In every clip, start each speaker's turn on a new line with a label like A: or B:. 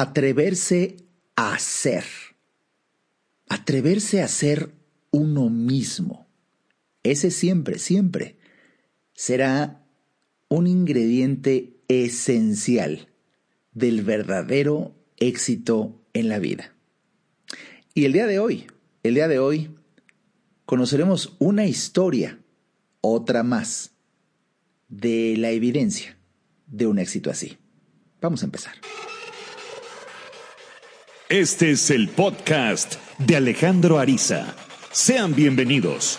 A: atreverse a ser, atreverse a ser uno mismo. Ese siempre, siempre será un ingrediente esencial del verdadero éxito en la vida. Y el día de hoy, el día de hoy, conoceremos una historia, otra más, de la evidencia de un éxito así. Vamos a empezar.
B: Este es el podcast de Alejandro Ariza. Sean bienvenidos.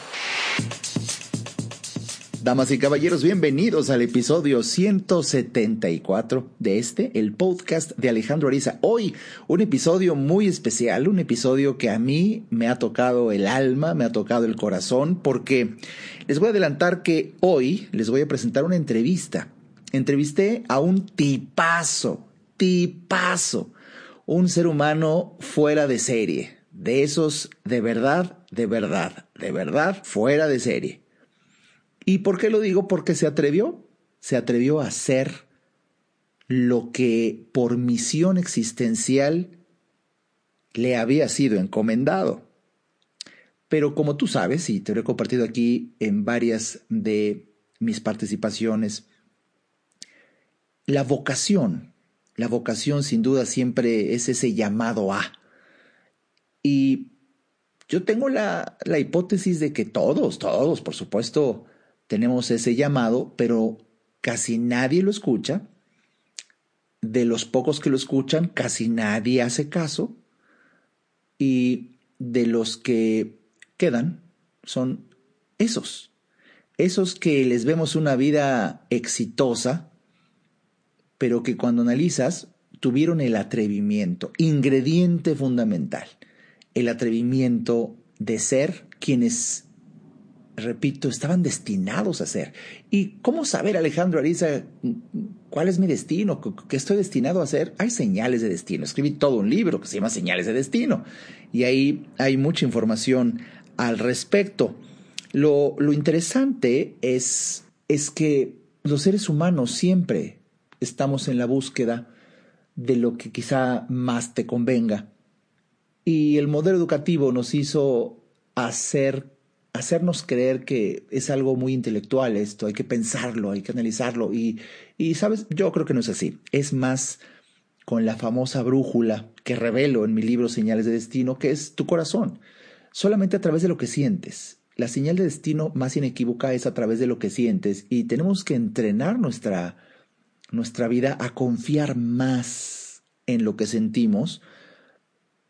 A: Damas y caballeros, bienvenidos al episodio 174 de este, el podcast de Alejandro Ariza. Hoy un episodio muy especial, un episodio que a mí me ha tocado el alma, me ha tocado el corazón, porque les voy a adelantar que hoy les voy a presentar una entrevista. Entrevisté a un tipazo, tipazo, un ser humano fuera de serie, de esos de verdad, de verdad, de verdad, fuera de serie ¿Y por qué lo digo? Porque se atrevió, se atrevió a hacer lo que por misión existencial le había sido encomendado. Pero como tú sabes, y te lo he compartido aquí en varias de mis participaciones, la vocación, la vocación sin duda siempre es ese llamado a. Y yo tengo la, la hipótesis de que todos, todos, por supuesto, tenemos ese llamado, pero casi nadie lo escucha. De los pocos que lo escuchan, casi nadie hace caso. Y de los que quedan son esos. Esos que les vemos una vida exitosa, pero que cuando analizas tuvieron el atrevimiento, ingrediente fundamental, el atrevimiento de ser quienes repito, estaban destinados a ser. ¿Y cómo saber, Alejandro Ariza, cuál es mi destino? ¿Qué estoy destinado a hacer? Hay señales de destino. Escribí todo un libro que se llama Señales de Destino. Y ahí hay mucha información al respecto. Lo, lo interesante es, es que los seres humanos siempre estamos en la búsqueda de lo que quizá más te convenga. Y el modelo educativo nos hizo hacer hacernos creer que es algo muy intelectual esto, hay que pensarlo, hay que analizarlo. Y, y, sabes, yo creo que no es así. Es más con la famosa brújula que revelo en mi libro Señales de Destino, que es tu corazón. Solamente a través de lo que sientes. La señal de destino más inequívoca es a través de lo que sientes y tenemos que entrenar nuestra, nuestra vida a confiar más en lo que sentimos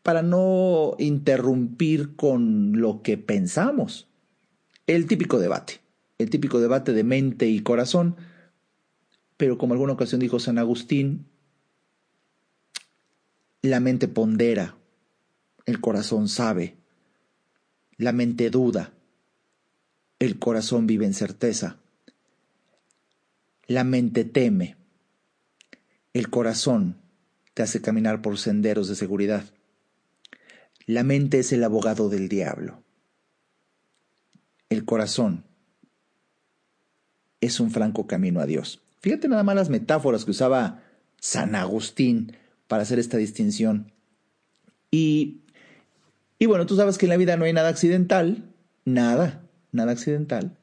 A: para no interrumpir con lo que pensamos. El típico debate, el típico debate de mente y corazón, pero como alguna ocasión dijo San Agustín, la mente pondera, el corazón sabe, la mente duda, el corazón vive en certeza, la mente teme, el corazón te hace caminar por senderos de seguridad. La mente es el abogado del diablo el corazón es un franco camino a Dios. Fíjate nada más las metáforas que usaba San Agustín para hacer esta distinción. Y, y bueno, tú sabes que en la vida no hay nada accidental, nada, nada accidental.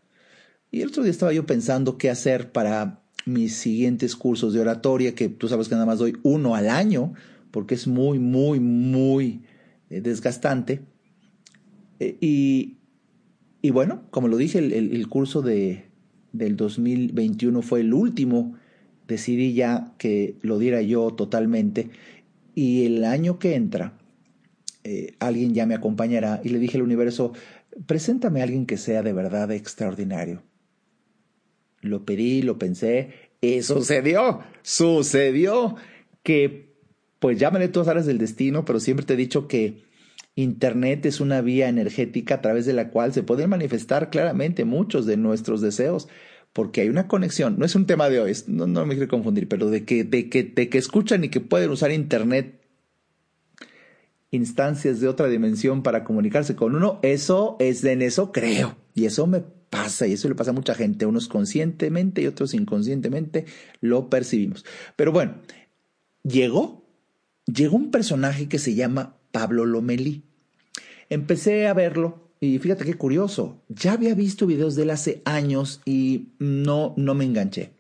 A: Y el otro día estaba yo pensando qué hacer para mis siguientes cursos de oratoria, que tú sabes que nada más doy uno al año, porque es muy, muy, muy eh, desgastante. Eh, y, y bueno, como lo dije, el, curso de, del 2021 fue el último. Decidí ya que lo diera yo totalmente. Y el año que entra, eh, alguien ya me acompañará. Y le dije al universo, preséntame a alguien que sea de verdad extraordinario. Lo pedí, lo pensé, y sucedió, sucedió que, pues llámale todas áreas del destino, pero siempre te he dicho que Internet es una vía energética a través de la cual se pueden manifestar claramente muchos de nuestros deseos, porque hay una conexión. No es un tema de hoy, no, me quiero confundir, pero de que, de, que, de que escuchan y que pueden usar Internet instancias de otra dimensión para comunicarse con uno, eso es en eso creo. Y eso me pasa, y eso le pasa a mucha gente, unos conscientemente y otros inconscientemente lo percibimos. Pero bueno, llegó llegó un personaje que se llama Pablo Lomelí. Empecé a verlo y fíjate qué curioso, ya había visto videos de él hace años y no, no me enganché.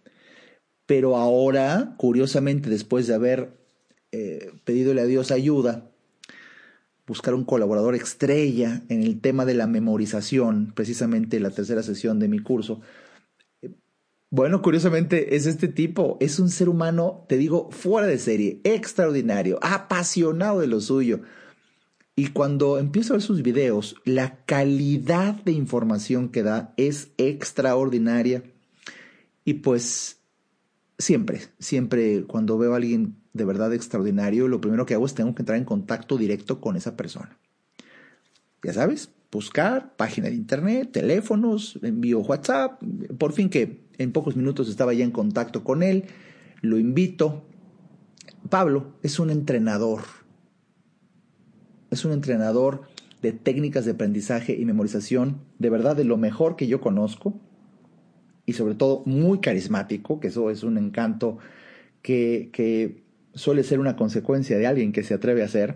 A: Pero ahora, curiosamente, después de haber eh, a Dios ayuda, buscar un colaborador estrella en el tema de la memorización, precisamente la tercera sesión de mi curso, bueno, curiosamente es este tipo, es un ser humano, te digo, fuera de serie, extraordinario, apasionado de lo suyo. Y cuando empiezo a ver sus videos, la calidad de información que da es extraordinaria. Y pues siempre, siempre cuando veo a alguien de verdad extraordinario, lo primero que hago es tengo que entrar en contacto directo con esa persona. Ya sabes, buscar página de internet, teléfonos, envío WhatsApp, por fin que en pocos minutos estaba ya en contacto con él, lo invito. Pablo es un entrenador, es un entrenador de técnicas de aprendizaje y memorización, de verdad de lo mejor que yo conozco, y sobre todo muy carismático, que eso es un encanto que, que suele ser una consecuencia de alguien que se atreve a hacer.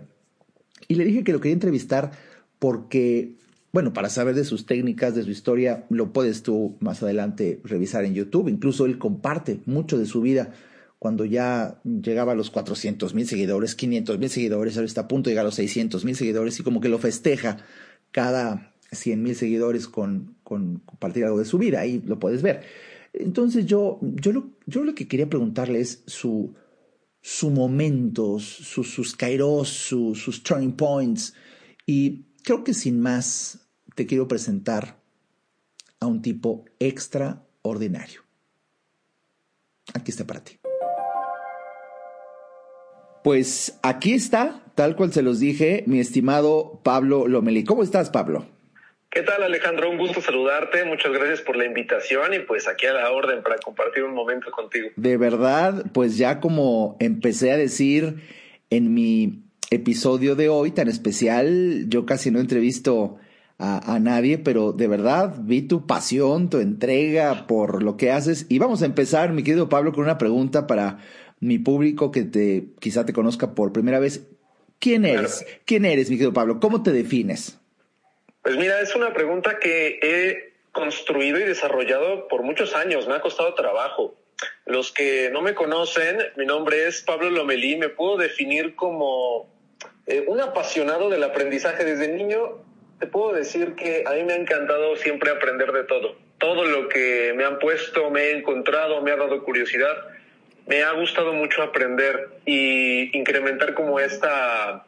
A: Y le dije que lo quería entrevistar porque bueno, para saber de sus técnicas, de su historia, lo puedes tú más adelante revisar en YouTube. Incluso él comparte mucho de su vida cuando ya llegaba a los 400 mil seguidores, 500 mil seguidores, ahora está a punto de llegar a los 600 mil seguidores y como que lo festeja cada 100 mil seguidores con, con compartir algo de su vida. Ahí lo puedes ver. Entonces yo, yo, lo, yo lo que quería preguntarle es su, su momentos, sus, sus kairos, sus turning points. Y creo que sin más te quiero presentar a un tipo extraordinario. Aquí está para ti. Pues aquí está, tal cual se los dije, mi estimado Pablo Lomeli. ¿Cómo estás, Pablo?
C: ¿Qué tal, Alejandro? Un gusto saludarte. Muchas gracias por la invitación y pues aquí a la orden para compartir un momento contigo.
A: De verdad, pues ya como empecé a decir en mi episodio de hoy tan especial, yo casi no entrevisto a, nadie, pero de verdad vi tu pasión, tu entrega por lo que haces. Y vamos a empezar, mi querido Pablo, con una pregunta para mi público que te quizá te conozca por primera vez. ¿Quién eres? ¿Quién eres, mi querido Pablo? ¿Cómo te defines?
C: Pues mira, es una pregunta que he construido y desarrollado por muchos años. Me ha costado trabajo. Los que no me conocen, mi nombre es Pablo Lomelí. Me puedo definir como eh, un apasionado del aprendizaje desde niño te puedo decir que a mí me ha encantado siempre aprender de todo. Todo lo que me han puesto, me he encontrado, me ha dado curiosidad. Me ha gustado mucho aprender y incrementar como esta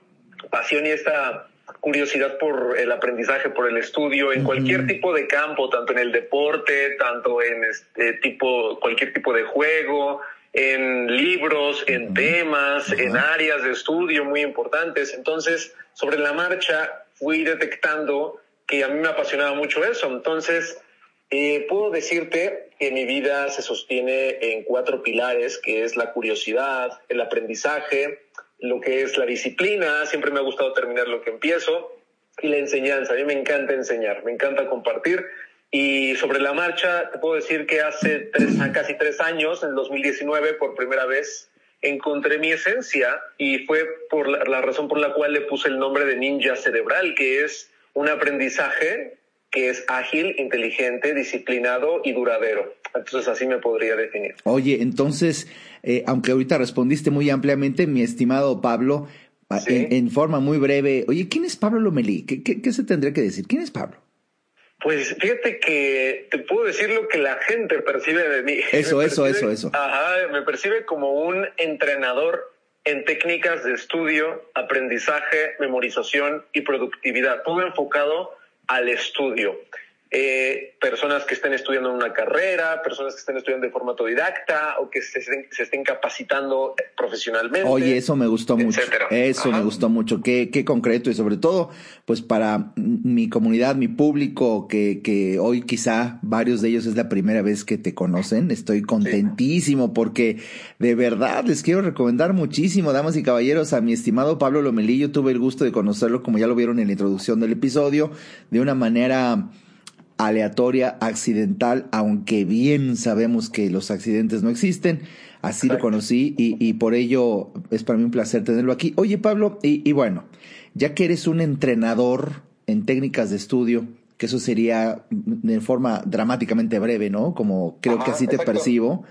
C: pasión y esta curiosidad por el aprendizaje, por el estudio, en cualquier tipo de campo, tanto en el deporte, tanto en este tipo, cualquier tipo de juego, en libros, en temas, en áreas de estudio muy importantes. Entonces, sobre la marcha, fui detectando que a mí me apasionaba mucho eso. Entonces, eh, puedo decirte que mi vida se sostiene en cuatro pilares, que es la curiosidad, el aprendizaje, lo que es la disciplina, siempre me ha gustado terminar lo que empiezo, y la enseñanza. A mí me encanta enseñar, me encanta compartir. Y sobre la marcha, te puedo decir que hace casi tres años, en 2019, por primera vez, encontré mi esencia y fue por la, razón por la cual le puse el nombre de ninja cerebral, que es un aprendizaje que es ágil, inteligente, disciplinado y duradero. Entonces así me podría definir.
A: Oye, entonces, eh, aunque ahorita respondiste muy ampliamente, mi estimado Pablo, en, forma muy breve, oye, ¿quién es Pablo Lomelí? qué se tendría que decir? ¿Quién es Pablo?
C: Pues fíjate que te puedo decir lo que la gente percibe de mí.
A: Eso, eso, eso, eso.
C: Ajá, me percibe como un entrenador en técnicas de estudio, aprendizaje, memorización y productividad, todo enfocado al estudio. Eh, personas que estén estudiando una carrera, personas que estén estudiando de forma autodidacta o que se estén, capacitando profesionalmente.
A: Oye, eso me gustó mucho. Eso me gustó mucho. Qué, qué concreto y sobre todo, pues para mi comunidad, mi público, que, que hoy quizá varios de ellos es la primera vez que te conocen. Estoy contentísimo porque de verdad les quiero recomendar muchísimo, damas y caballeros, a mi estimado Pablo Lomelillo. Tuve el gusto de conocerlo, como ya lo vieron en la introducción del episodio, de una manera aleatoria, accidental, aunque bien sabemos que los accidentes no existen. Así lo conocí y, y, por ello es para mí un placer tenerlo aquí. Oye, Pablo, y, y, bueno, ya que eres un entrenador en técnicas de estudio, que eso sería de forma dramáticamente breve, ¿no? Como creo que así te percibo.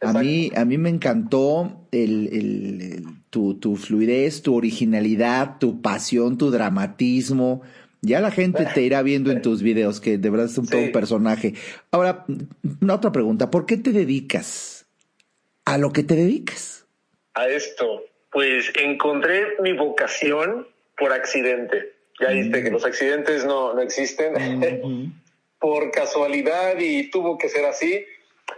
A: A mí, a mí me encantó el, el, tu, tu fluidez, tu originalidad, tu pasión, tu dramatismo. Ya la gente te irá viendo en tus videos que de verdad es un, todo un personaje. Ahora, una otra pregunta. ¿Por qué te dedicas a lo que te dedicas?
C: A esto. Pues encontré mi vocación por accidente. Ya viste que mm. los accidentes no, no existen. por casualidad y tuvo que ser así.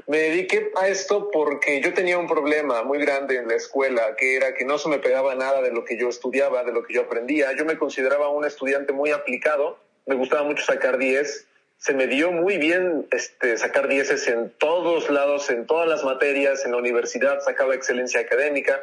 C: Me dediqué a esto porque yo tenía un problema muy grande en la escuela, que era que no se me pegaba nada de lo que yo estudiaba, de lo que yo aprendía. Yo me consideraba un estudiante muy aplicado, me gustaba mucho sacar 10, se me dio muy bien este, sacar 10 en todos lados, en todas las materias, en la universidad sacaba excelencia académica,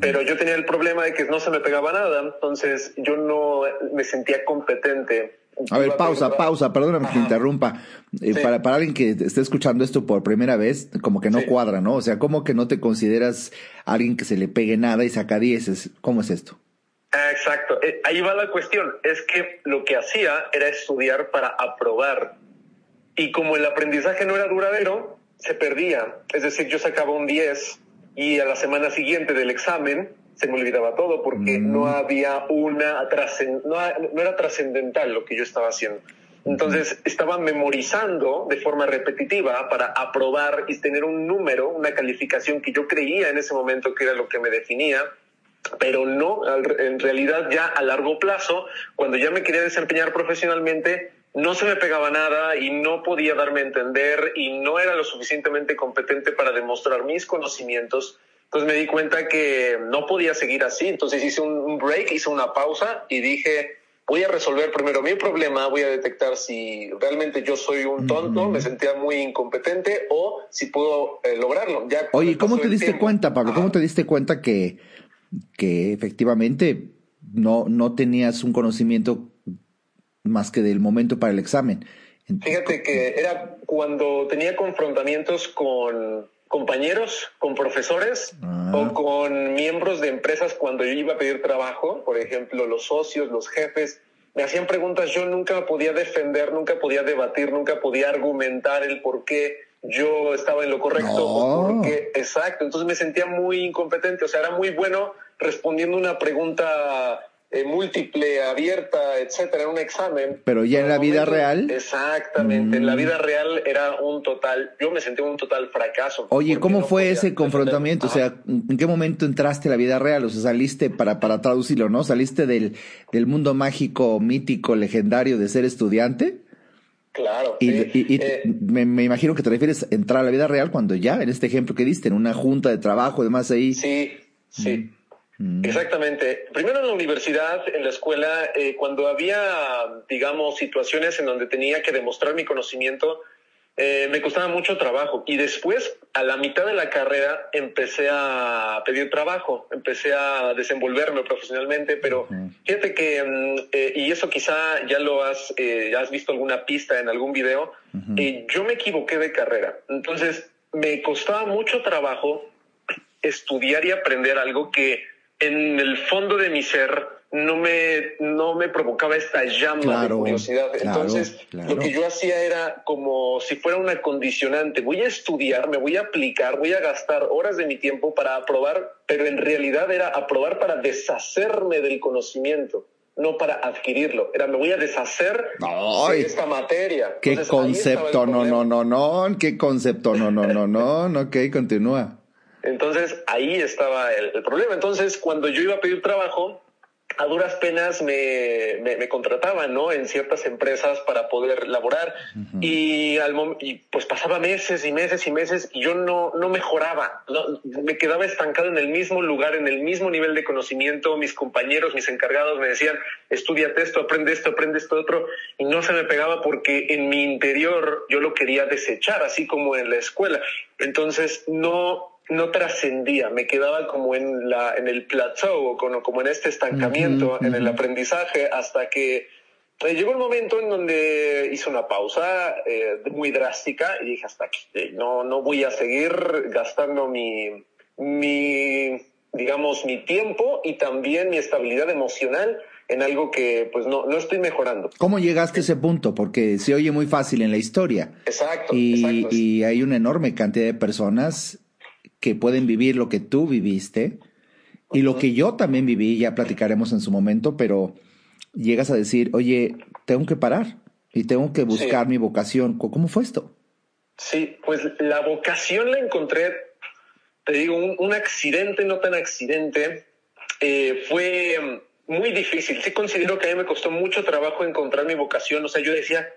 C: pero yo tenía el problema de que no se me pegaba nada, entonces yo no me sentía competente
A: a ver, pausa, pausa, perdóname que te interrumpa. Eh, para, para alguien que esté escuchando esto por primera vez, como que no cuadra, ¿no? O sea, ¿cómo que no te consideras alguien que se le pegue nada y saca dieces? ¿Cómo es esto?
C: Exacto, eh, ahí va la cuestión. Es que lo que hacía era estudiar para aprobar. Y como el aprendizaje no era duradero, se perdía. Es decir, yo sacaba un 10 y a la semana siguiente del examen se me olvidaba todo porque no mm. había una no, no era trascendental lo que yo estaba haciendo. Entonces estaba memorizando de forma repetitiva para aprobar y tener un número, una calificación que yo creía en ese momento que era lo que me definía, pero no, en realidad ya a largo plazo, cuando ya me quería desempeñar profesionalmente, no se me pegaba nada y no podía darme a entender y no era lo suficientemente competente para demostrar mis conocimientos entonces me di cuenta que no podía seguir así. Entonces hice un break, hice una pausa y dije, voy a resolver primero mi problema, voy a detectar si realmente yo soy un tonto, me sentía muy incompetente o si puedo eh, lograrlo. Ya
A: Oye, ¿cómo te diste cuenta, Pablo? ¿Cómo te diste cuenta que, que efectivamente no, no tenías un conocimiento más que del momento para el examen?
C: Fíjate que era cuando tenía confrontamientos con compañeros, con profesores ah. o con miembros de empresas cuando yo iba a pedir trabajo, por ejemplo, los socios, los jefes, me hacían preguntas, yo nunca podía defender, nunca podía debatir, nunca podía argumentar el por qué yo estaba en lo correcto o por qué, exacto, entonces me sentía muy incompetente, o sea, era muy bueno respondiendo una pregunta eh, múltiple, abierta, etcétera, en un examen.
A: Pero ya en la vida real.
C: Exactamente, en la mm. vida real era un total, yo me sentí un total fracaso.
A: Oye, ¿cómo fue ese confrontamiento? O sea, ¿en qué momento entraste a la vida real? O sea, saliste para, para traducirlo, ¿no? ¿Saliste del, del mundo mágico, mítico, legendario de ser estudiante?
C: Claro.
A: Y, eh, me, me, imagino que te refieres a entrar a la vida real cuando ya, en este ejemplo que diste, en una junta de trabajo, además ahí.
C: Sí, sí. Mm. Mm. Exactamente. Primero en la universidad, en la escuela, eh, cuando había, digamos, situaciones en donde tenía que demostrar mi conocimiento, eh, me costaba mucho trabajo. Y después, a la mitad de la carrera, empecé a pedir trabajo, empecé a desenvolverme profesionalmente, pero fíjate que, mm, eh, y eso quizá ya lo has, has visto alguna pista en algún video, yo me equivoqué de carrera. Entonces, me costaba mucho trabajo estudiar y aprender algo que en el fondo de mi ser no me, no me provocaba esta llama de curiosidad. Entonces, lo que yo hacía era como si fuera una condicionante. Voy a estudiar, me voy a aplicar, voy a gastar horas de mi tiempo para aprobar, pero en realidad era aprobar para deshacerme del conocimiento no para adquirirlo. Era, me voy a deshacer de esta materia.
A: ¿Qué concepto? No, no, no, no. ¿Qué concepto? No, no, no. No, ok, continúa.
C: Entonces ahí estaba el, problema. Entonces cuando yo iba a pedir trabajo, a duras penas me, me, contrataban, ¿no? En ciertas empresas para poder laborar y, al y pues pasaba meses y meses y meses y yo no, no mejoraba, me quedaba estancado en el mismo lugar, en el mismo nivel de conocimiento. Mis compañeros, mis encargados me decían, estudiate esto, aprende esto, aprende esto otro y no se me pegaba porque en mi interior yo lo quería desechar, así como en la escuela. Entonces no, no trascendía, me quedaba como en, la, en el plateau, como, como en este estancamiento, en el aprendizaje, hasta que eh, llegó un momento en donde hice una pausa eh, muy drástica y dije hasta aquí, eh, no, no voy a seguir gastando mi, mi, digamos, mi tiempo y también mi estabilidad emocional en algo que pues no, no estoy mejorando.
A: ¿Cómo llegaste a ese punto? Porque se oye muy fácil en la historia.
C: Exacto.
A: Y, y hay una enorme cantidad de personas que pueden vivir lo que tú viviste y lo que yo también viví, ya platicaremos en su momento, pero llegas a decir, oye, tengo que parar y tengo que buscar mi vocación. ¿Cómo fue esto?
C: Sí, pues la vocación la encontré, te digo, un, accidente, no tan accidente, eh, fue muy difícil. Sí considero que a mí me costó mucho trabajo encontrar mi vocación. O sea, yo decía,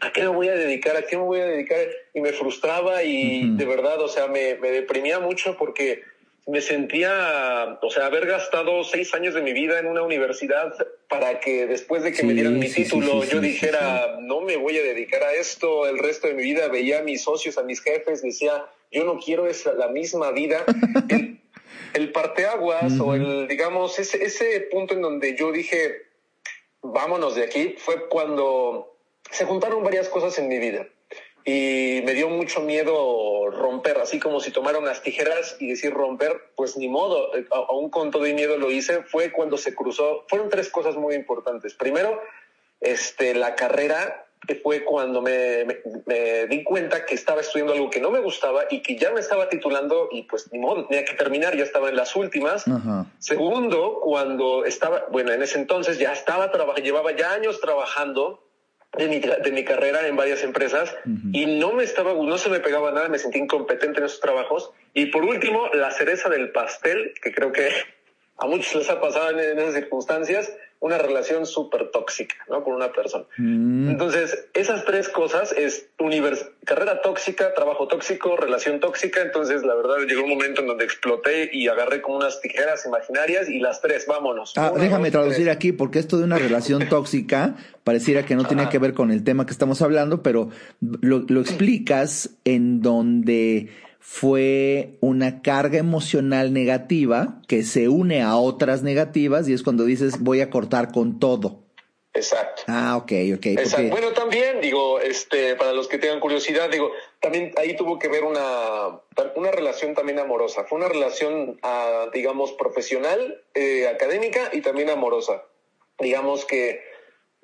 C: ¿a qué me voy a dedicar? ¿A qué me voy a dedicar? Y me frustraba y de verdad, o sea, me, me, deprimía mucho porque me sentía, o sea, haber gastado seis años de mi vida en una universidad para que después de que me dieran mi título yo dijera, no me voy a dedicar a esto el resto de mi vida. Veía a mis socios, a mis jefes, decía, yo no quiero esa, la misma vida. el parteaguas o el, digamos, ese, ese punto en donde yo dije, vámonos de aquí, fue cuando se juntaron varias cosas en mi vida y me dio mucho miedo romper, así como si tomara unas tijeras y decir romper, pues ni modo, aún con todo y miedo lo hice, fue cuando se cruzó, fueron tres cosas muy importantes. Primero, este, la carrera que fue cuando me, me, di cuenta que estaba estudiando algo que no me gustaba y que ya me estaba titulando y pues ni modo, tenía que terminar, ya estaba en las últimas. Segundo, cuando estaba, bueno, en ese entonces ya estaba trabajando, llevaba ya años trabajando de mi, de mi carrera en varias empresas y no me estaba, no se me pegaba nada, me sentí incompetente en esos trabajos. Y por último, la cereza del pastel, que creo que a muchos les ha pasado en esas circunstancias, una relación súper tóxica, ¿no? Con una persona. Mm. Entonces, esas tres cosas es univers carrera tóxica, trabajo tóxico, relación tóxica. Entonces, la verdad, llegó un momento en donde exploté y agarré como unas tijeras imaginarias y las tres, vámonos.
A: Ah, déjame traducir aquí, porque esto de una relación tóxica pareciera que no tiene que ver con el tema que estamos hablando, pero lo, lo explicas en donde fue una carga emocional negativa que se une a otras negativas y es cuando dices voy a cortar con todo.
C: Exacto.
A: Ah, ok, ok.
C: Exacto. Bueno, también digo, este, para los que tengan curiosidad, digo, también ahí tuvo que ver una, una relación también amorosa. Fue una relación, ah, digamos, profesional, eh, académica y también amorosa. Digamos que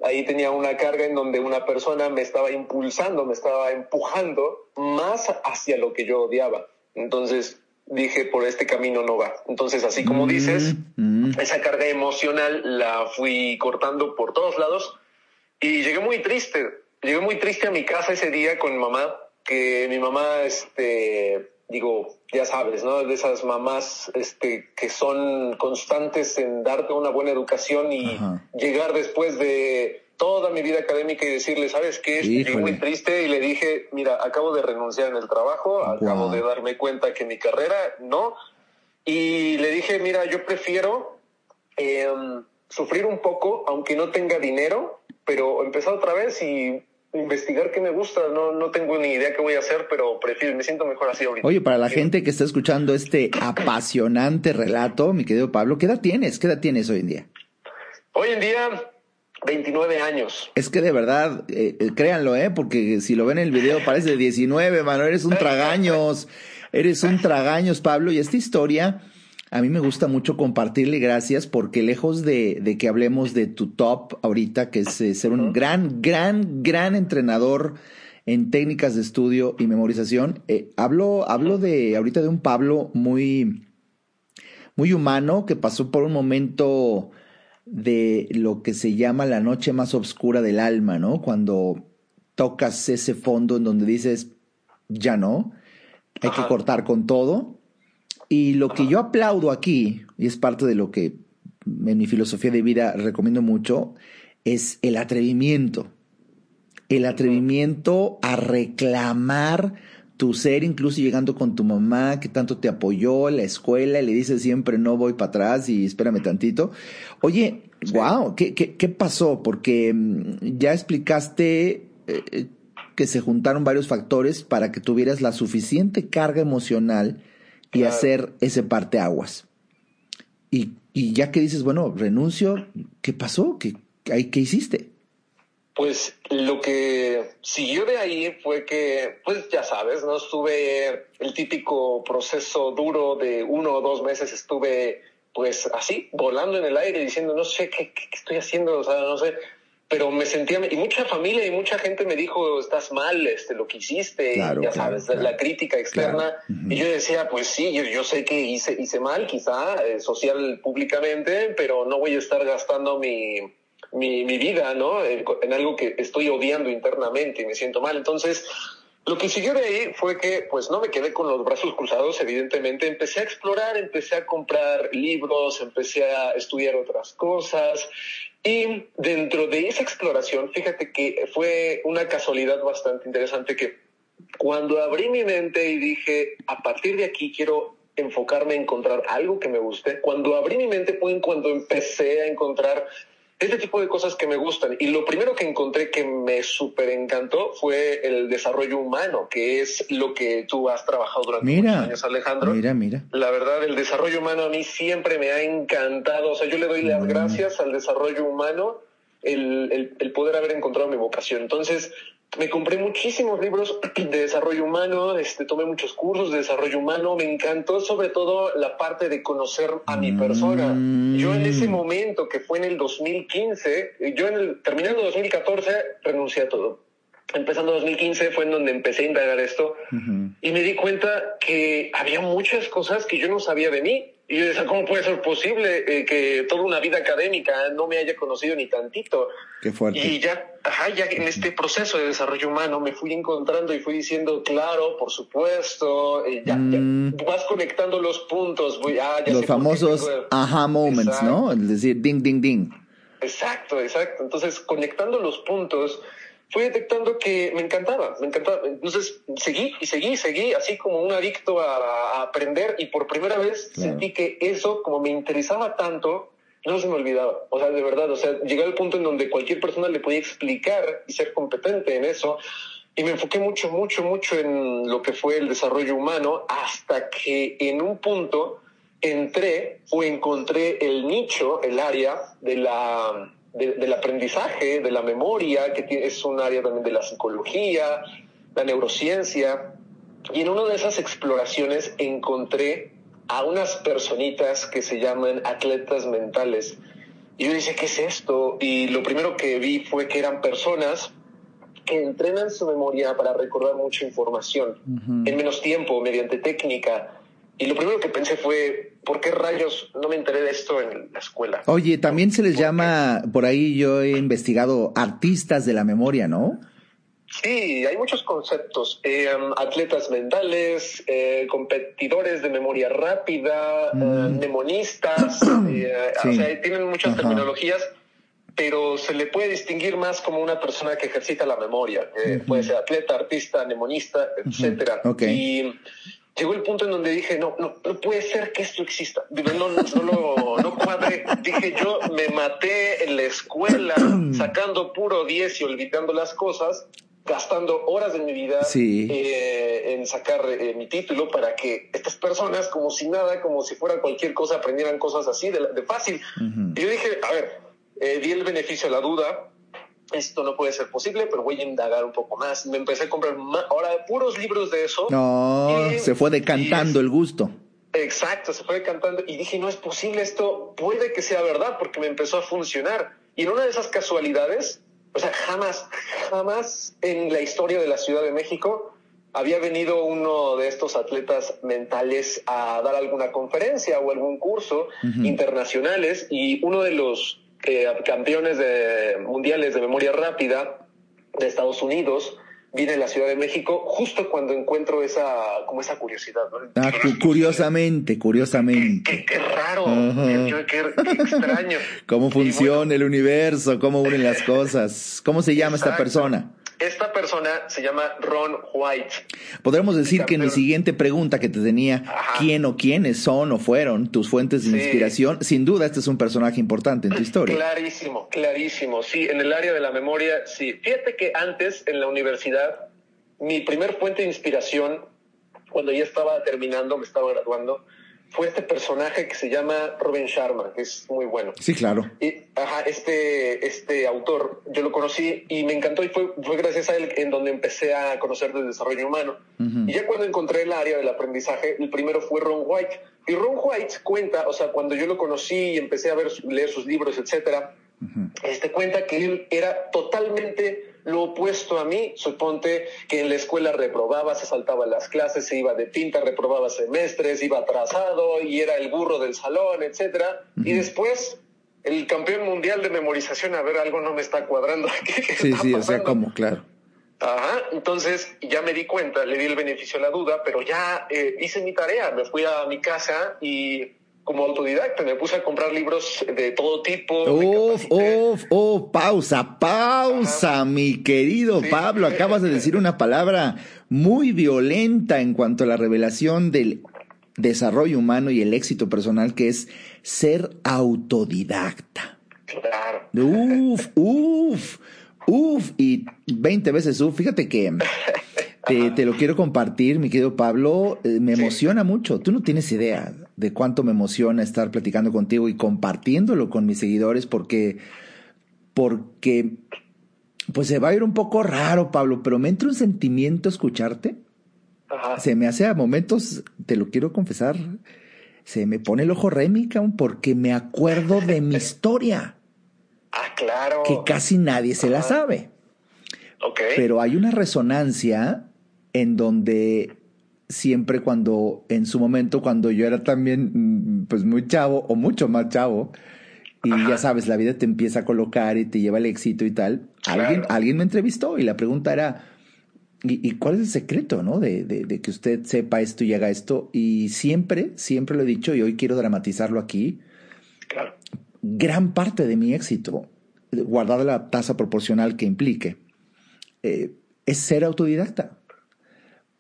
C: ahí tenía una carga en donde una persona me estaba impulsando, me estaba empujando más hacia lo que yo odiaba. Entonces dije, por este camino no va. Entonces, así como mm, dices, mm. esa carga emocional la fui cortando por todos lados y llegué muy triste. Llegué muy triste a mi casa ese día con mi mamá, que mi mamá, este, digo, ya sabes, ¿no? De esas mamás este, que son constantes en darte una buena educación y llegar después de toda mi vida académica y decirle, ¿sabes qué? Estoy muy triste y le dije, mira, acabo de renunciar en el trabajo, acabo de darme cuenta que mi carrera no. Y le dije, mira, yo prefiero em, sufrir un poco, aunque no tenga dinero, pero empezar otra vez y investigar qué me gusta. No, no tengo ni idea qué voy a hacer, pero prefiero, me siento mejor así ahorita.
A: Oye, para la gente que está escuchando este apasionante relato, mi querido Pablo, ¿qué edad tienes? ¿Qué edad tienes hoy en día?
C: Hoy en día, 29 años.
A: Es que de verdad, eh, eh, créanlo, ¿eh? Porque si lo ven en el video parece de 19, mano, eres un tragaños. Eres un tragaños, Pablo. Y esta historia a mí me gusta mucho compartirle gracias porque lejos de, de que hablemos de tu top ahorita, que es eh, ser un gran, gran, gran entrenador en técnicas de estudio y memorización, eh, hablo, hablo de ahorita de un Pablo muy, muy humano que pasó por un momento de lo que se llama la noche más oscura del alma, ¿no? Cuando tocas ese fondo en donde dices, ya no, hay que cortar con todo y lo que yo aplaudo aquí, y es parte de lo que en mi filosofía de vida recomiendo mucho, es el atrevimiento. El atrevimiento a reclamar tu ser, incluso llegando con tu mamá que tanto te apoyó, la escuela, y le dices siempre no voy para atrás y espérame tantito. Oye, wow, ¿qué, qué, pasó? Porque mm, ya explicaste eh, que se juntaron varios factores para que tuvieras la suficiente carga emocional y hacer ese parteaguas. Y, y ya que dices, bueno, renuncio, ¿qué pasó? ¿Qué, qué hiciste?
C: Pues lo que siguió de ahí fue que, pues ya sabes, no estuve el típico proceso duro de uno o dos meses, estuve pues así, volando en el aire, diciendo, no sé qué, qué, estoy haciendo, o sea, no sé, pero me sentía, y mucha familia y mucha gente me dijo, estás mal, este, lo que hiciste, ya sabes, la crítica externa, y yo decía, pues sí, yo, yo, sé que hice, hice mal, quizá, eh, social, públicamente, pero no voy a estar gastando mi, mi, mi vida, ¿no? En, en, algo que estoy odiando internamente y me siento mal. Entonces, lo que siguió de ahí fue que, pues no me quedé con los brazos cruzados, evidentemente. Empecé a explorar, empecé a comprar libros, empecé a estudiar otras cosas. Y dentro de esa exploración, fíjate que fue una casualidad bastante interesante que cuando abrí mi mente y dije, a partir de aquí quiero enfocarme a encontrar algo que me guste, cuando abrí mi mente fue cuando empecé a encontrar este tipo de cosas que me gustan. Y lo primero que encontré que me súper encantó fue el desarrollo humano, que es lo que tú has trabajado durante muchos años, Alejandro.
A: Mira, mira.
C: La verdad, el desarrollo humano a mí siempre me ha encantado. O sea, yo le doy las mm. gracias al desarrollo humano el, el, el poder haber encontrado mi vocación. Entonces, me compré muchísimos libros de desarrollo humano, este, tomé muchos cursos de desarrollo humano, me encantó sobre todo la parte de conocer a mi persona. Yo en ese mm. momento, que fue en el 2015, yo en el, terminando 2014 renuncié a todo. Empezando 2015 fue en donde empecé a indagar esto y me di cuenta que había muchas cosas que yo no sabía de mí y yo decía, ¿cómo puede ser posible eh, que toda una vida académica no me haya conocido ni tantito?
A: Qué fuerte.
C: Y ya, ajá, ya en este proceso de desarrollo humano me fui encontrando y fui diciendo, claro, por supuesto, eh, ya, mm. vas conectando los puntos. Voy, ah, ya
A: los famosos aha moments, ¿no? Es decir, ding, ding, ding.
C: Exacto, exacto. Entonces, conectando los puntos, fui detectando que me encantaba, me encantaba. Entonces seguí y seguí, seguí, así como un adicto a, aprender y por primera vez sentí que eso, como me interesaba tanto, no se me olvidaba. O sea, de verdad, o sea, llegué al punto en donde cualquier persona le podía explicar y ser competente en eso. Y me enfoqué mucho, mucho, mucho en lo que fue el desarrollo humano hasta que en un punto entré o encontré el nicho, el área de la del aprendizaje, de la memoria, que es un área también de la psicología, la neurociencia. Y en una de esas exploraciones encontré a unas personitas que se llaman atletas mentales. Y yo dije, ¿qué es esto? Y lo primero que vi fue que eran personas que entrenan su memoria para recordar mucha información en menos tiempo, mediante técnica, y lo primero que pensé fue, ¿por qué rayos no me enteré de esto en la escuela?
A: Oye, también se les llama, por ahí yo he investigado, artistas de la memoria, ¿no?
C: Sí, hay muchos conceptos. Eh, atletas mentales, eh, competidores de memoria rápida, eh, mm. mnemonistas, o sea, tienen muchas terminologías, pero se le puede distinguir más como una persona que ejercita la memoria. Puede ser atleta, artista, mnemonista, etcétera. Y llegó el punto en donde dije, no, no, no puede ser que esto exista. No, no, no, no cuadré. Dije, yo me maté en la escuela sacando puro 10 y olvidando las cosas, gastando horas de mi vida eh, en sacar eh, mi título para que estas personas, como si nada, como si fuera cualquier cosa, aprendieran cosas así de, de fácil. Y yo dije, a ver, eh, di el beneficio a la duda, esto no puede ser posible, pero voy a indagar un poco más. Me empecé a comprar ahora puros libros de eso.
A: No, se fue decantando el gusto.
C: Exacto, se fue decantando y dije, no es posible, esto puede que sea verdad porque me empezó a funcionar. Y en una de esas casualidades, o sea, jamás, jamás en la historia de la Ciudad de México había venido uno de estos atletas mentales a dar alguna conferencia o algún curso internacionales y uno de los campeones de, mundiales de memoria rápida de Estados Unidos viene a la Ciudad de México justo cuando encuentro esa como esa curiosidad.
A: Ah, curiosamente, curiosamente.
C: Qué, raro, qué, extraño.
A: ¿Cómo funciona el universo? ¿Cómo unen las cosas? ¿Cómo se llama esta persona?
C: Esta persona se llama Ron White.
A: Podríamos decir que en mi siguiente pregunta que te tenía, ¿quién o quiénes son o fueron tus fuentes de inspiración? Sin duda, este es un personaje importante en tu historia.
C: Clarísimo, clarísimo. Sí, en el área de la memoria, sí. Fíjate que antes, en la universidad, mi primer fuente de inspiración, cuando ya estaba terminando, me estaba graduando, fue este personaje que se llama Robin Sharma, que es muy bueno.
A: Sí, claro.
C: Y, ajá, este, este autor, yo lo conocí y me encantó y fue, fue gracias a él en donde empecé a conocer del desarrollo humano. Y ya cuando encontré el área del aprendizaje, el primero fue Ron White. Y Ron White cuenta, o sea, cuando yo lo conocí y empecé a ver, leer sus libros, etcétera, este cuenta que él era totalmente lo opuesto a mí, suponte que en la escuela reprobaba, se saltaba las clases, se iba de pinta, reprobaba semestres, iba atrasado y era el burro del salón, etcétera. Y después el campeón mundial de memorización, a ver, algo no me está cuadrando aquí.
A: Sí, sí, o sea, como, claro.
C: Ajá, entonces ya me di cuenta, le di el beneficio a la duda, pero ya eh, hice mi tarea, me fui a mi casa y como autodidacta, me puse a comprar libros de todo tipo.
A: Uf, uf, uf, pausa, pausa, mi querido Pablo, acabas de decir una palabra muy violenta en cuanto a la revelación del desarrollo humano y el éxito personal, que es ser autodidacta.
C: Claro.
A: Uf, uf, uf, y 20 veces uf. Fíjate que te, lo quiero compartir, mi querido Pablo. Eh, me emociona mucho. Tú no tienes idea de cuánto me emociona estar platicando contigo y compartiéndolo con mis seguidores porque, porque, pues se va a ir un poco raro, Pablo, pero me entra un sentimiento escucharte. Se me hace a momentos, te lo quiero confesar, se me pone el ojo rémica porque me acuerdo de mi historia.
C: Ah, claro.
A: Que casi nadie se la sabe.
C: Okay.
A: Pero hay una resonancia en donde siempre cuando, en su momento, cuando yo era también, mm, pues muy chavo o mucho más chavo, y ya sabes, la vida te empieza a colocar y te lleva al éxito y tal, alguien, alguien me entrevistó y la pregunta era, ¿y, cuál es el secreto, no? De, de, que usted sepa esto y haga esto. Y siempre, siempre lo he dicho y hoy quiero dramatizarlo aquí.
C: Claro.
A: Gran parte de mi éxito, guardada la tasa proporcional que implique, eh, es ser autodidacta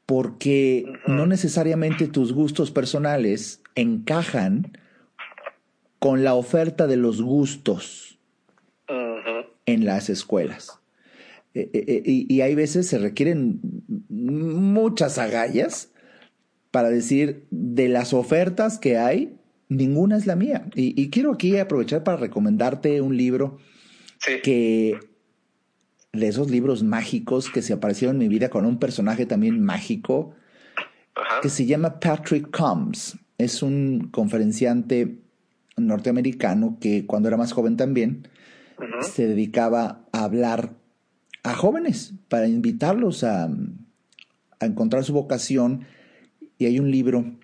A: porque no necesariamente tus gustos personales encajan con la oferta de los gustos en las escuelas. Eh, eh, eh, y, hay veces se requieren muchas agallas para decir de las ofertas que hay, ninguna es la mía. Y, quiero aquí aprovechar para recomendarte un libro que de esos libros mágicos que se aparecieron en mi vida con un personaje también mágico que se llama Patrick Combs. Es un conferenciante norteamericano que cuando era más joven también se dedicaba a hablar a jóvenes para invitarlos a, a encontrar su vocación. Y hay un libro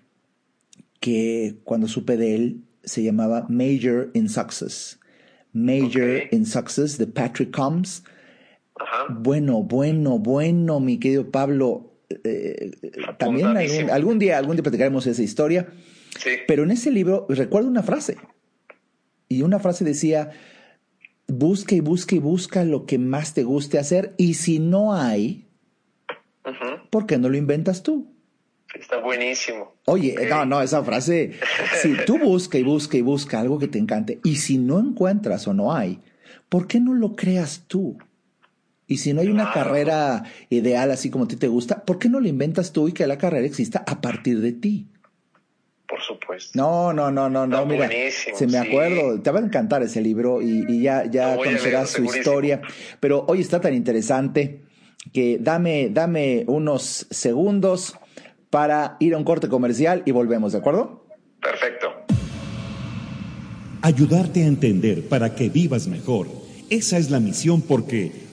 A: que cuando supe de él se llamaba Major in Success. Major in Success de Patrick Combs bueno, bueno, bueno, mi querido Pablo. Eh, también algún, día, algún día platicaremos esa historia. Pero en ese libro recuerdo una frase. Y una frase decía, busca y busca y busca lo que más te guste hacer. Y si no hay, ¿por qué no lo inventas tú?
C: Está buenísimo.
A: Oye, no, no, esa frase, si tú busca y busca y busca algo que te encante, y si no encuentras o no hay, ¿por qué no lo creas tú? Y si no hay una carrera ideal así como a ti te gusta, ¿por qué no la inventas tú y que la carrera exista a partir de ti?
C: Por supuesto.
A: No, no, no, no, no, mira, se me acuerdo, te va a encantar ese libro y, ya, ya conocerás su historia. Pero hoy está tan interesante que dame, dame unos segundos para ir a un corte comercial y volvemos, ¿de acuerdo?
C: Perfecto.
B: Ayudarte a entender para que vivas mejor. Esa es la misión porque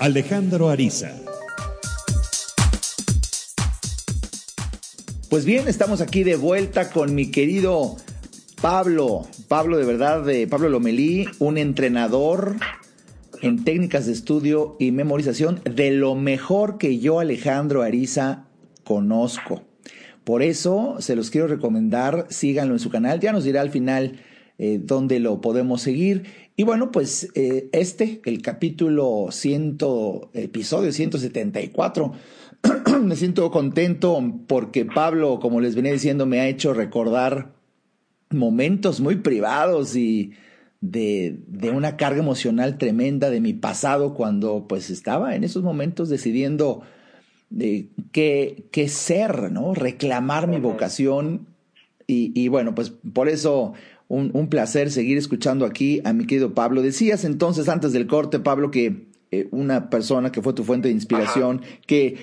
B: Alejandro Ariza.
A: Pues bien, estamos aquí de vuelta con mi querido Pablo. Pablo, de verdad, de Pablo Lomelí, un entrenador en técnicas de estudio y memorización de lo mejor que yo, Alejandro Ariza, conozco. Por eso se los quiero recomendar, síganlo en su canal, ya nos dirá al final eh, dónde lo podemos seguir. Y bueno, pues eh, este, el capítulo 100, episodio 174 me siento contento porque Pablo, como les venía diciendo, me ha hecho recordar momentos muy privados y de, de, una carga emocional tremenda de mi pasado cuando pues estaba en esos momentos decidiendo de qué, qué ser, ¿no? Reclamar mi vocación. Y, y bueno, pues por eso un, un, placer seguir escuchando aquí a mi querido Pablo. Decías entonces antes del corte, Pablo, que eh, una persona que fue tu fuente de inspiración, que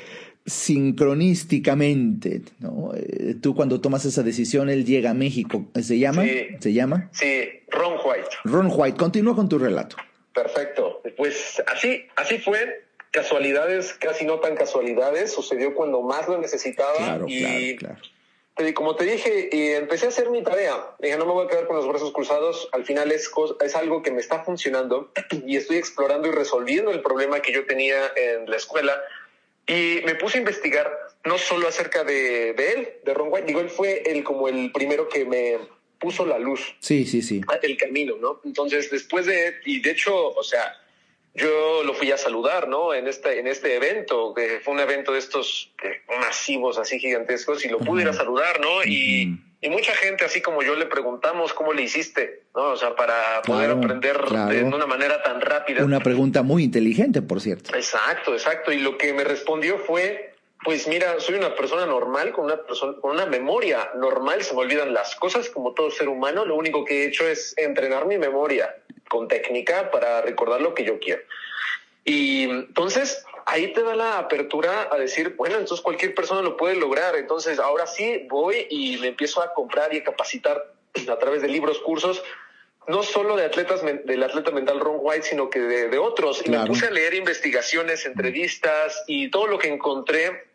A: sincronísticamente, ¿no? Eh, tú cuando tomas esa decisión, él llega a México. ¿Se llama?
C: Sí.
A: ¿Se llama?
C: Sí, Ron White.
A: Ron White, continúa con tu relato.
C: Perfecto. Pues así, así fue. Casualidades, casi no tan casualidades, sucedió cuando más lo necesitaba.
A: Claro,
C: y
A: claro, claro.
C: Como te dije, y empecé a hacer mi tarea. Dije, no me voy a quedar con los brazos cruzados. Al final es, es algo que me está funcionando y estoy explorando y resolviendo el problema que yo tenía en la escuela y me puse a investigar no solo acerca de, de, él, de Ron White, digo, él fue el como el primero que me puso la luz.
A: Sí, sí, sí.
C: El camino, ¿no? Entonces, después de, y de hecho, o sea, yo lo fui a saludar, ¿no? En este, en este evento, que fue un evento de estos masivos, así gigantescos, y lo pude ir a saludar, ¿no? Y, y, mucha gente, así como yo, le preguntamos cómo le hiciste, ¿no? O sea, para poder
A: claro,
C: aprender
A: claro.
C: de una manera tan rápida.
A: Una pregunta muy inteligente, por cierto.
C: Exacto, exacto. Y lo que me respondió fue, pues mira, soy una persona normal, con una, persona, con una memoria normal, se me olvidan las cosas como todo ser humano, lo único que he hecho es entrenar mi memoria con técnica para recordar lo que yo quiero. Y entonces ahí te da la apertura a decir, bueno, entonces cualquier persona lo puede lograr. Entonces ahora sí voy y me empiezo a comprar y a capacitar a través de libros, cursos, no solo de atletas, del atleta mental Ron White, sino que de, de otros. Y claro. me puse a leer investigaciones, entrevistas y todo lo que encontré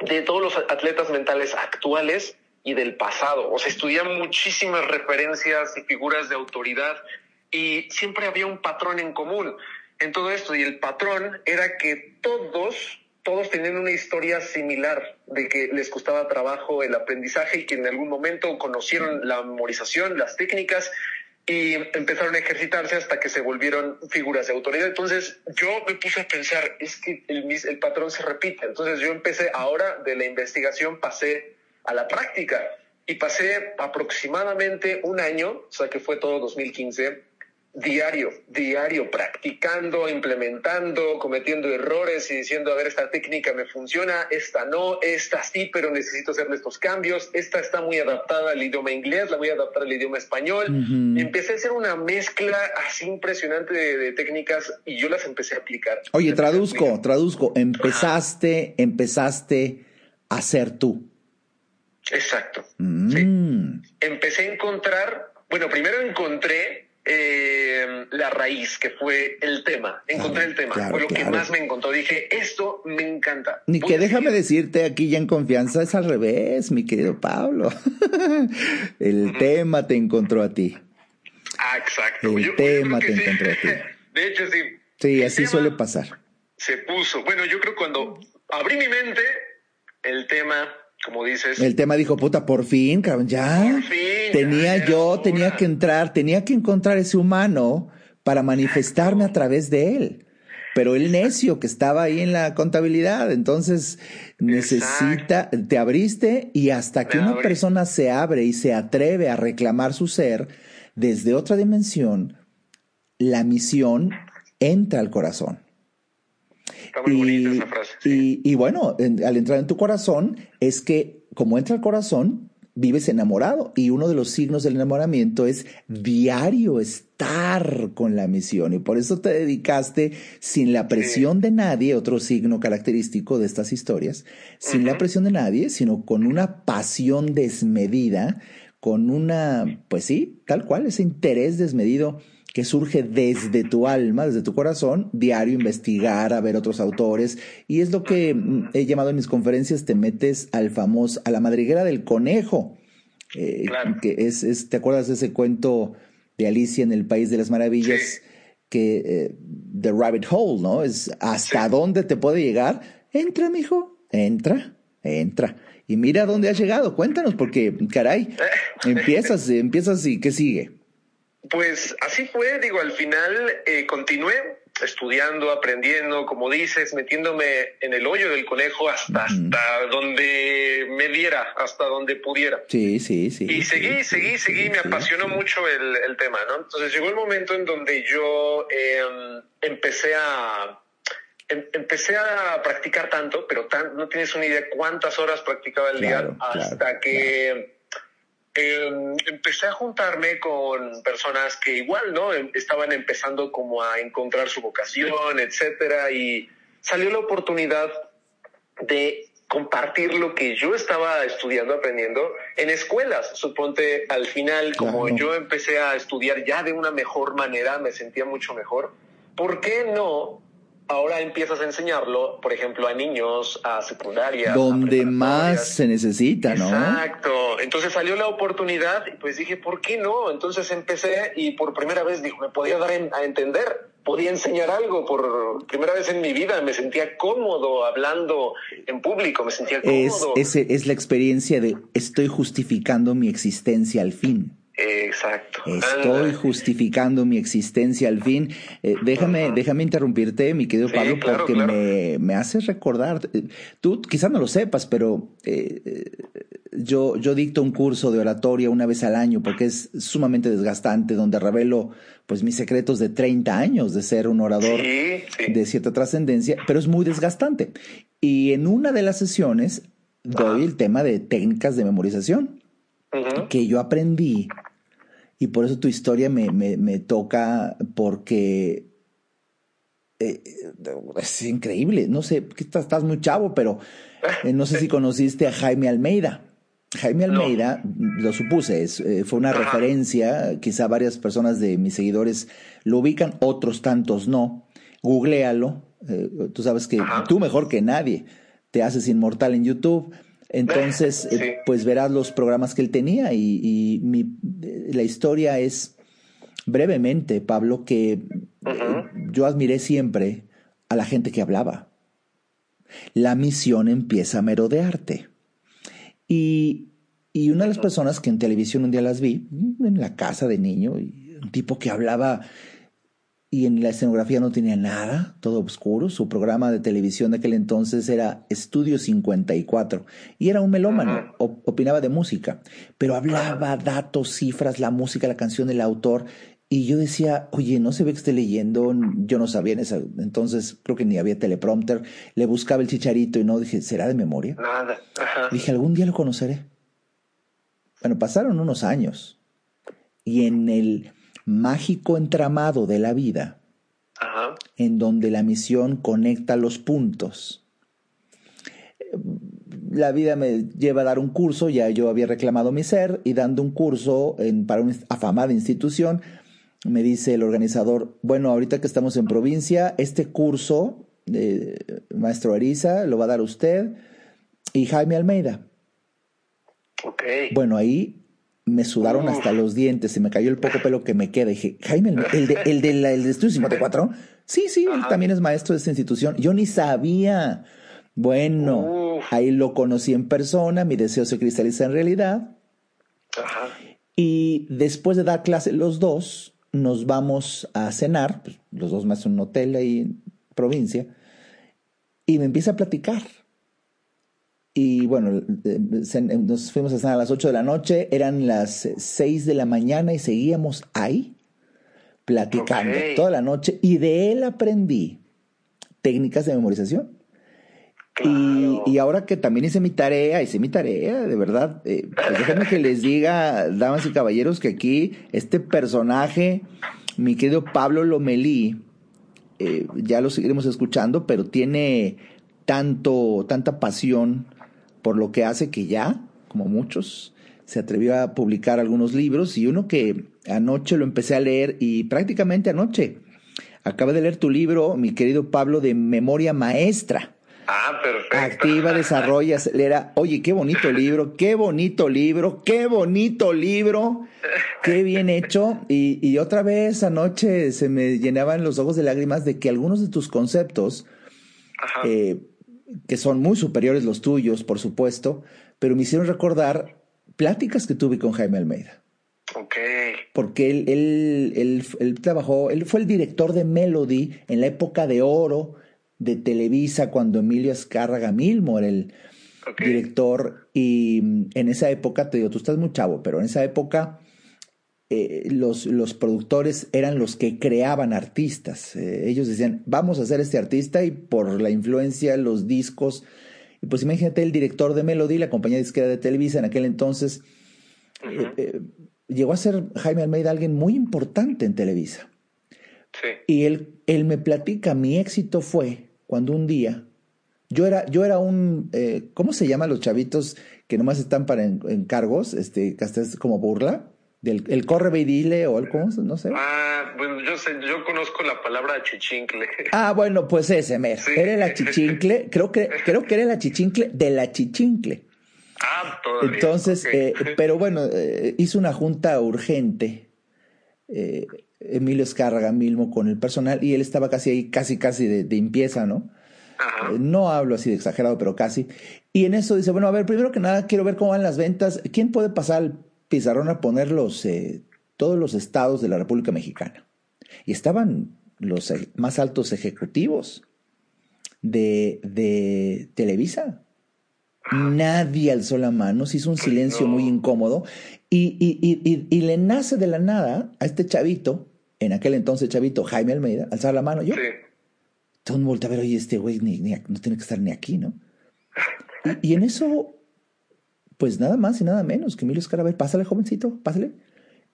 C: de todos los atletas mentales actuales y del pasado. O sea, estudié muchísimas referencias y figuras de autoridad y siempre había un patrón en común en todo esto y el patrón era que todos todos tenían una historia similar de que les costaba trabajo el aprendizaje y que en algún momento conocieron la memorización, las técnicas y empezaron a ejercitarse hasta que se volvieron figuras de autoridad. Entonces yo me puse a pensar, es que el, el patrón se repite. Entonces yo empecé ahora de la investigación, pasé a la práctica y pasé aproximadamente un año, o sea que fue todo 2015, diario, diario, practicando, implementando, cometiendo errores y diciendo, a ver, esta técnica me funciona, esta no, esta sí, pero necesito hacerle estos cambios, esta está muy adaptada al idioma inglés, la voy a adaptar al idioma español. Uh -huh. Empecé a hacer una mezcla así impresionante de, de, técnicas y yo las empecé a aplicar.
A: Oye, traduzco, traduzco, empezaste, empezaste a ser tú.
C: Exacto. Mm. Sí. Empecé a encontrar, bueno, primero encontré eh, la raíz, que fue el tema. Encontré claro, el tema.
A: Claro,
C: fue lo
A: claro.
C: que más me encontró. Dije, esto me encanta.
A: Ni que déjame decirte aquí ya en confianza, es al revés, mi querido Pablo. el uh -huh. tema te encontró a ti.
C: Ah, exacto.
A: El
C: yo,
A: tema
C: yo
A: te
C: sí.
A: encontró a ti.
C: De hecho, sí.
A: Sí,
C: el
A: así suele pasar.
C: Se puso. Bueno, yo creo que cuando abrí mi mente, el tema como dices.
A: El tema dijo, puta, por fin, cabrón, ya.
C: Por fin.
A: Tenía
C: ya,
A: yo, tenía que entrar, tenía que encontrar ese humano para manifestarme a través de él. Pero el necio que estaba ahí en la contabilidad, entonces necesita, Exacto. te abriste y hasta que Me una abrí. persona se abre y se atreve a reclamar su ser desde otra dimensión, la misión entra al corazón.
C: Está muy y, bonita esa frase.
A: Sí. Y, y, bueno, en, al entrar en tu corazón, es que como entra al corazón, vives enamorado. Y uno de los signos del enamoramiento es diario estar con la misión. Y por eso te dedicaste sin la presión sí. de nadie, otro signo característico de estas historias, sin uh -huh. la presión de nadie, sino con una pasión desmedida, con una, pues sí, tal cual, ese interés desmedido que surge desde tu alma, desde tu corazón, diario investigar, a ver otros autores, y es lo que mm, he llamado en mis conferencias, te metes al famoso, a la madriguera del conejo, eh, que es, es, ¿te acuerdas de ese cuento de Alicia en el País de las Maravillas? Que eh, The Rabbit Hole, ¿no? Es hasta dónde te puede llegar. Entra, mijo, entra, entra. Y mira dónde has llegado. Cuéntanos, porque, caray, empiezas, empiezas y ¿qué sigue?
C: Pues así fue, digo, al final eh, continué estudiando, aprendiendo, como dices, metiéndome en el hoyo del conejo hasta, hasta donde me diera, hasta donde pudiera.
A: Sí, sí, sí.
C: Y seguí, seguí, seguí, me apasionó mucho el, el, tema, ¿no? Entonces llegó el momento en donde yo em, empecé a em, empecé a practicar tanto, pero tan, no tienes una idea cuántas horas practicaba el día hasta que Em, empecé a juntarme con personas que igual, ¿no? Em, estaban empezando como a encontrar su vocación, etcétera, y salió la oportunidad de compartir lo que yo estaba estudiando, aprendiendo en escuelas. Suponte, al final, como yo empecé a estudiar ya de una mejor manera, me sentía mucho mejor. ¿Por qué no ahora empiezas a enseñarlo, por ejemplo, a niños, a secundaria.
A: Donde más se necesita, ¿no?
C: Exacto. Entonces salió la oportunidad y pues dije, ¿por qué no? Entonces empecé y por primera vez dijo, me podía dar a entender, podía enseñar algo. Por primera vez en mi vida me sentía cómodo hablando en público, me sentía cómodo.
A: Es, es, es la experiencia de estoy justificando mi existencia al fin.
C: Exacto.
A: Estoy justificando mi existencia al fin. Eh, déjame, déjame interrumpirte, mi querido Pablo, porque Me, me haces recordar. Eh, tú quizás no lo sepas, pero eh, yo, yo dicto un curso de oratoria una vez al año porque es sumamente desgastante, donde revelo pues mis secretos de 30 años de ser un orador de cierta trascendencia, pero es muy desgastante. Y en una de las sesiones doy el tema de técnicas de memorización que yo aprendí y por eso tu historia me, me, toca porque eh, es increíble. No sé, estás, estás muy chavo, pero eh, no sé si conociste a Jaime Almeida. Jaime Almeida, lo supuse, es, eh, fue una referencia, quizá varias personas de mis seguidores lo ubican, otros tantos no. Googlealo, tú sabes que tú mejor que nadie te haces inmortal en YouTube. Entonces, eh, pues verás los programas que él tenía y, mi, la historia es brevemente, Pablo, que eh, yo admiré siempre a la gente que hablaba. La misión empieza a merodearte. Y, y una de las personas que en televisión un día las vi, en la casa de niño, un tipo que hablaba y en la escenografía no tenía nada, todo oscuro. Su programa de televisión de aquel entonces era Estudio 54 y era un melómano, opinaba de música, pero hablaba datos, cifras, la música, la canción, el autor. Y yo decía, oye, no se ve que esté leyendo, yo no sabía en ese entonces, creo que ni había teleprompter, le buscaba el chicharito y no, dije, ¿será de memoria?
C: Nada.
A: Dije, algún día lo conoceré. Bueno, pasaron unos años y en el mágico entramado de la vida, en donde la misión conecta los puntos. La vida me lleva a dar un curso, ya yo había reclamado mi ser, y dando un curso en, para una afamada institución, me dice el organizador, bueno, ahorita que estamos en provincia, este curso, de maestro Ariza, lo va a dar usted y Jaime Almeida.
C: Okay.
A: Bueno, ahí me sudaron hasta los dientes, se me cayó el poco pelo que me queda. dije, Jaime, el, de, el, de, el de Estudio 54, sí, sí, él también es maestro de esta institución. Yo ni sabía. Bueno, ahí lo conocí en persona, mi deseo se cristaliza en realidad. Ajá. Y después de dar clase los dos, nos vamos a cenar, pues, los dos más en un hotel ahí en provincia, y me empieza a platicar y bueno, eh, nos fuimos a cenar a las 8 de la noche, eran las 6 de la mañana y seguíamos ahí platicando toda la noche. Y de él aprendí técnicas de memorización. Y, ahora que también hice mi tarea, hice mi tarea, de verdad, eh, pues déjenme que les diga, damas y caballeros, que aquí este personaje, mi querido Pablo Lomelí, eh, ya lo seguiremos escuchando, pero tiene tanto, tanta pasión por lo que hace que ya, como muchos, se atrevió a publicar algunos libros y uno que anoche lo empecé a leer y prácticamente anoche. Acabé de leer tu libro, mi querido Pablo, de Memoria Maestra.
C: Ah, perfecto.
A: Activa, desarrolla, acelera. Oye, qué bonito libro, qué bonito libro, qué bonito libro, qué bien hecho. Y, y otra vez anoche se me llenaban los ojos de lágrimas de que algunos de tus conceptos, eh, que son muy superiores los tuyos, por supuesto, pero me hicieron recordar pláticas que tuve con Jaime Almeida.
C: Ok.
A: Porque él, él, él, él trabajó, él fue el director de Melody en la época de oro de Televisa cuando Emilio Escárraga Milmo era el director y mm, en esa época, te digo, tú estás muy chavo, pero en esa época eh, los, los, productores eran los que creaban artistas. Eh, ellos decían, vamos a hacer este artista y por la influencia, los discos, y pues imagínate el director de Melody, la compañía disquera de Televisa en aquel entonces, eh, llegó a ser Jaime Almeida alguien muy importante en Televisa. Y él, él me platica, mi éxito fue cuando un día, yo era, yo era un, ¿cómo se llaman los chavitos que nomás están para encargos? Este, es como burla. Del, el corre y dile o el cómo no sé.
C: Ah, bueno, yo sé, yo conozco la palabra chichincle.
A: Ah, bueno, pues ese, mer. Era la chichincle, creo que, creo que era la chichincle de la chichincle.
C: Ah, todavía.
A: Entonces, eh, pero bueno, eh, hizo una junta urgente. Eh, Emilio Escárraga Milmo con el personal y él estaba casi ahí, casi, casi de, de impieza, ¿no? No hablo así de exagerado, pero casi. Y en eso dice, bueno, a ver, primero que nada quiero ver cómo van las ventas. ¿Quién puede pasar al pizarrón a poner los, eh, todos los estados de la República Mexicana? Y estaban los e, más altos ejecutivos de, de Televisa. Nadie alzó la mano, se hizo un silencio muy incómodo y, y, y, y, le nace de la nada a este chavito, en aquel entonces chavito, Jaime Almeida, alzar la mano. Yo, sí. mundo a ver, oye, este güey ni, no tiene que estar ni aquí, ¿no? Y, en eso, pues nada más y nada menos que Emilio Escarabel, pásale, jovencito, pásale.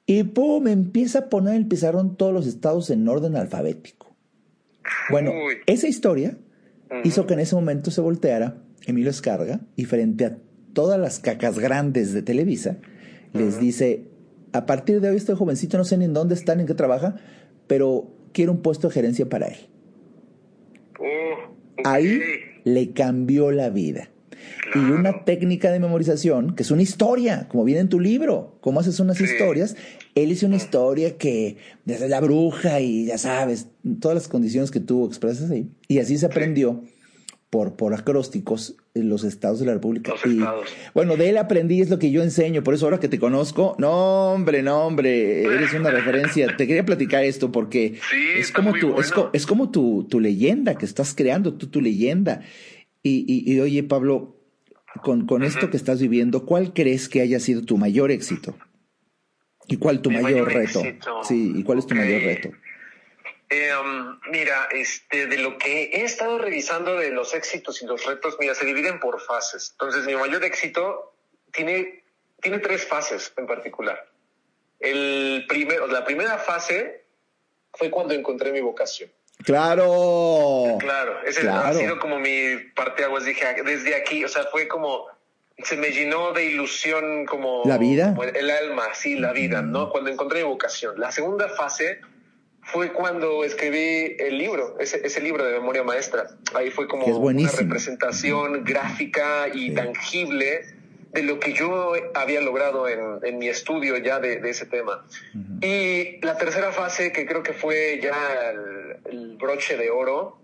A: Y pum, empieza a poner el pizarrón todos los estados en orden alfabético. Bueno, esa historia hizo que en ese momento se volteara Emilio Escarga y frente a todas las cacas grandes de Televisa, les dice, a partir de hoy este jovencito no sé ni en dónde está ni en qué trabaja, pero quiero un puesto de gerencia para él.
C: Oh,
A: Ahí le cambió la vida. Y una técnica de memorización, que es una historia, como viene en tu libro, cómo haces unas historias. Él hizo una historia que desde la bruja y ya sabes, todas las condiciones que tuvo expresas ahí. Y así se aprendió por, por acrósticos en los estados de la República.
C: Los estados.
A: Bueno, de él aprendí, es lo que yo enseño, por eso ahora que te conozco, no hombre, no hombre, eres una referencia. Te quería platicar esto porque es, como tu, es, es, como tu, tu, leyenda que estás creando, tú tu leyenda. Y, y, y oye, Pablo, con, con esto que estás viviendo, ¿cuál crees que haya sido tu mayor éxito? ¿Y cuál tu mayor, reto? Sí, ¿y cuál es tu mayor reto?
C: Eh, um, mira, este, de lo que he estado revisando de los éxitos y los retos, mira, se dividen por fases. Entonces, mi mayor éxito tiene, tiene tres fases en particular. El primero, la primera fase fue cuando encontré mi vocación.
A: Claro.
C: Claro, ese ha sido como mi parte aguas. Dije, ah, desde aquí, o sea, fue como, se me llenó de ilusión como...
A: La vida.
C: el alma, sí, la vida, ¿no? Cuando encontré vocación. La segunda fase fue cuando escribí el libro, ese, ese libro de memoria maestra. Ahí fue como una representación gráfica y tangible de lo que yo había logrado en, en mi estudio ya de, de ese tema. Y la tercera fase, que creo que fue ya el, el broche de oro,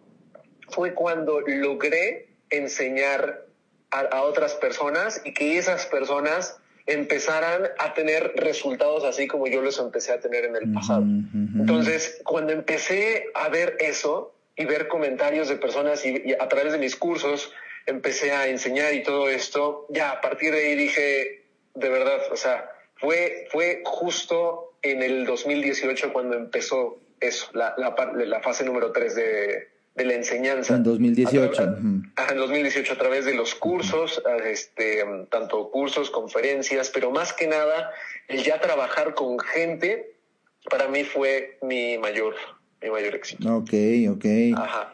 C: fue cuando logré enseñar a, a otras personas y que esas personas empezaran a tener resultados así como yo los empecé a tener en el pasado. Entonces, cuando empecé a ver eso y ver comentarios de personas y, a través de mis cursos empecé a enseñar y todo esto, ya a partir de ahí dije, de verdad, o sea, fue, fue justo en el 2018 cuando empezó eso, la, la, la fase número 3 de, de la enseñanza.
A: En 2018.
C: en 2018 a través de los cursos, este, tanto cursos, conferencias, pero más que nada el ya trabajar con gente para mí fue mi mayor mi mayor éxito.
A: Ok, ok.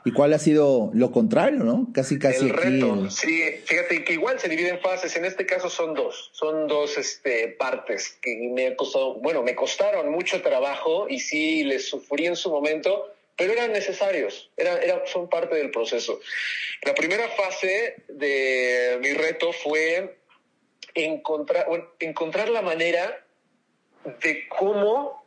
A: ¿Y cuál ha sido lo contrario, no? Casi, casi.
C: El reto, sí. Fíjate que igual se divide en fases. En este caso son dos. Son dos este, partes que me ha costado, bueno, me costaron mucho trabajo y sí les sufrí en su momento, pero eran necesarios. Eran, era, son parte del proceso. La primera fase de mi reto fue encontrar, encontrar la manera de cómo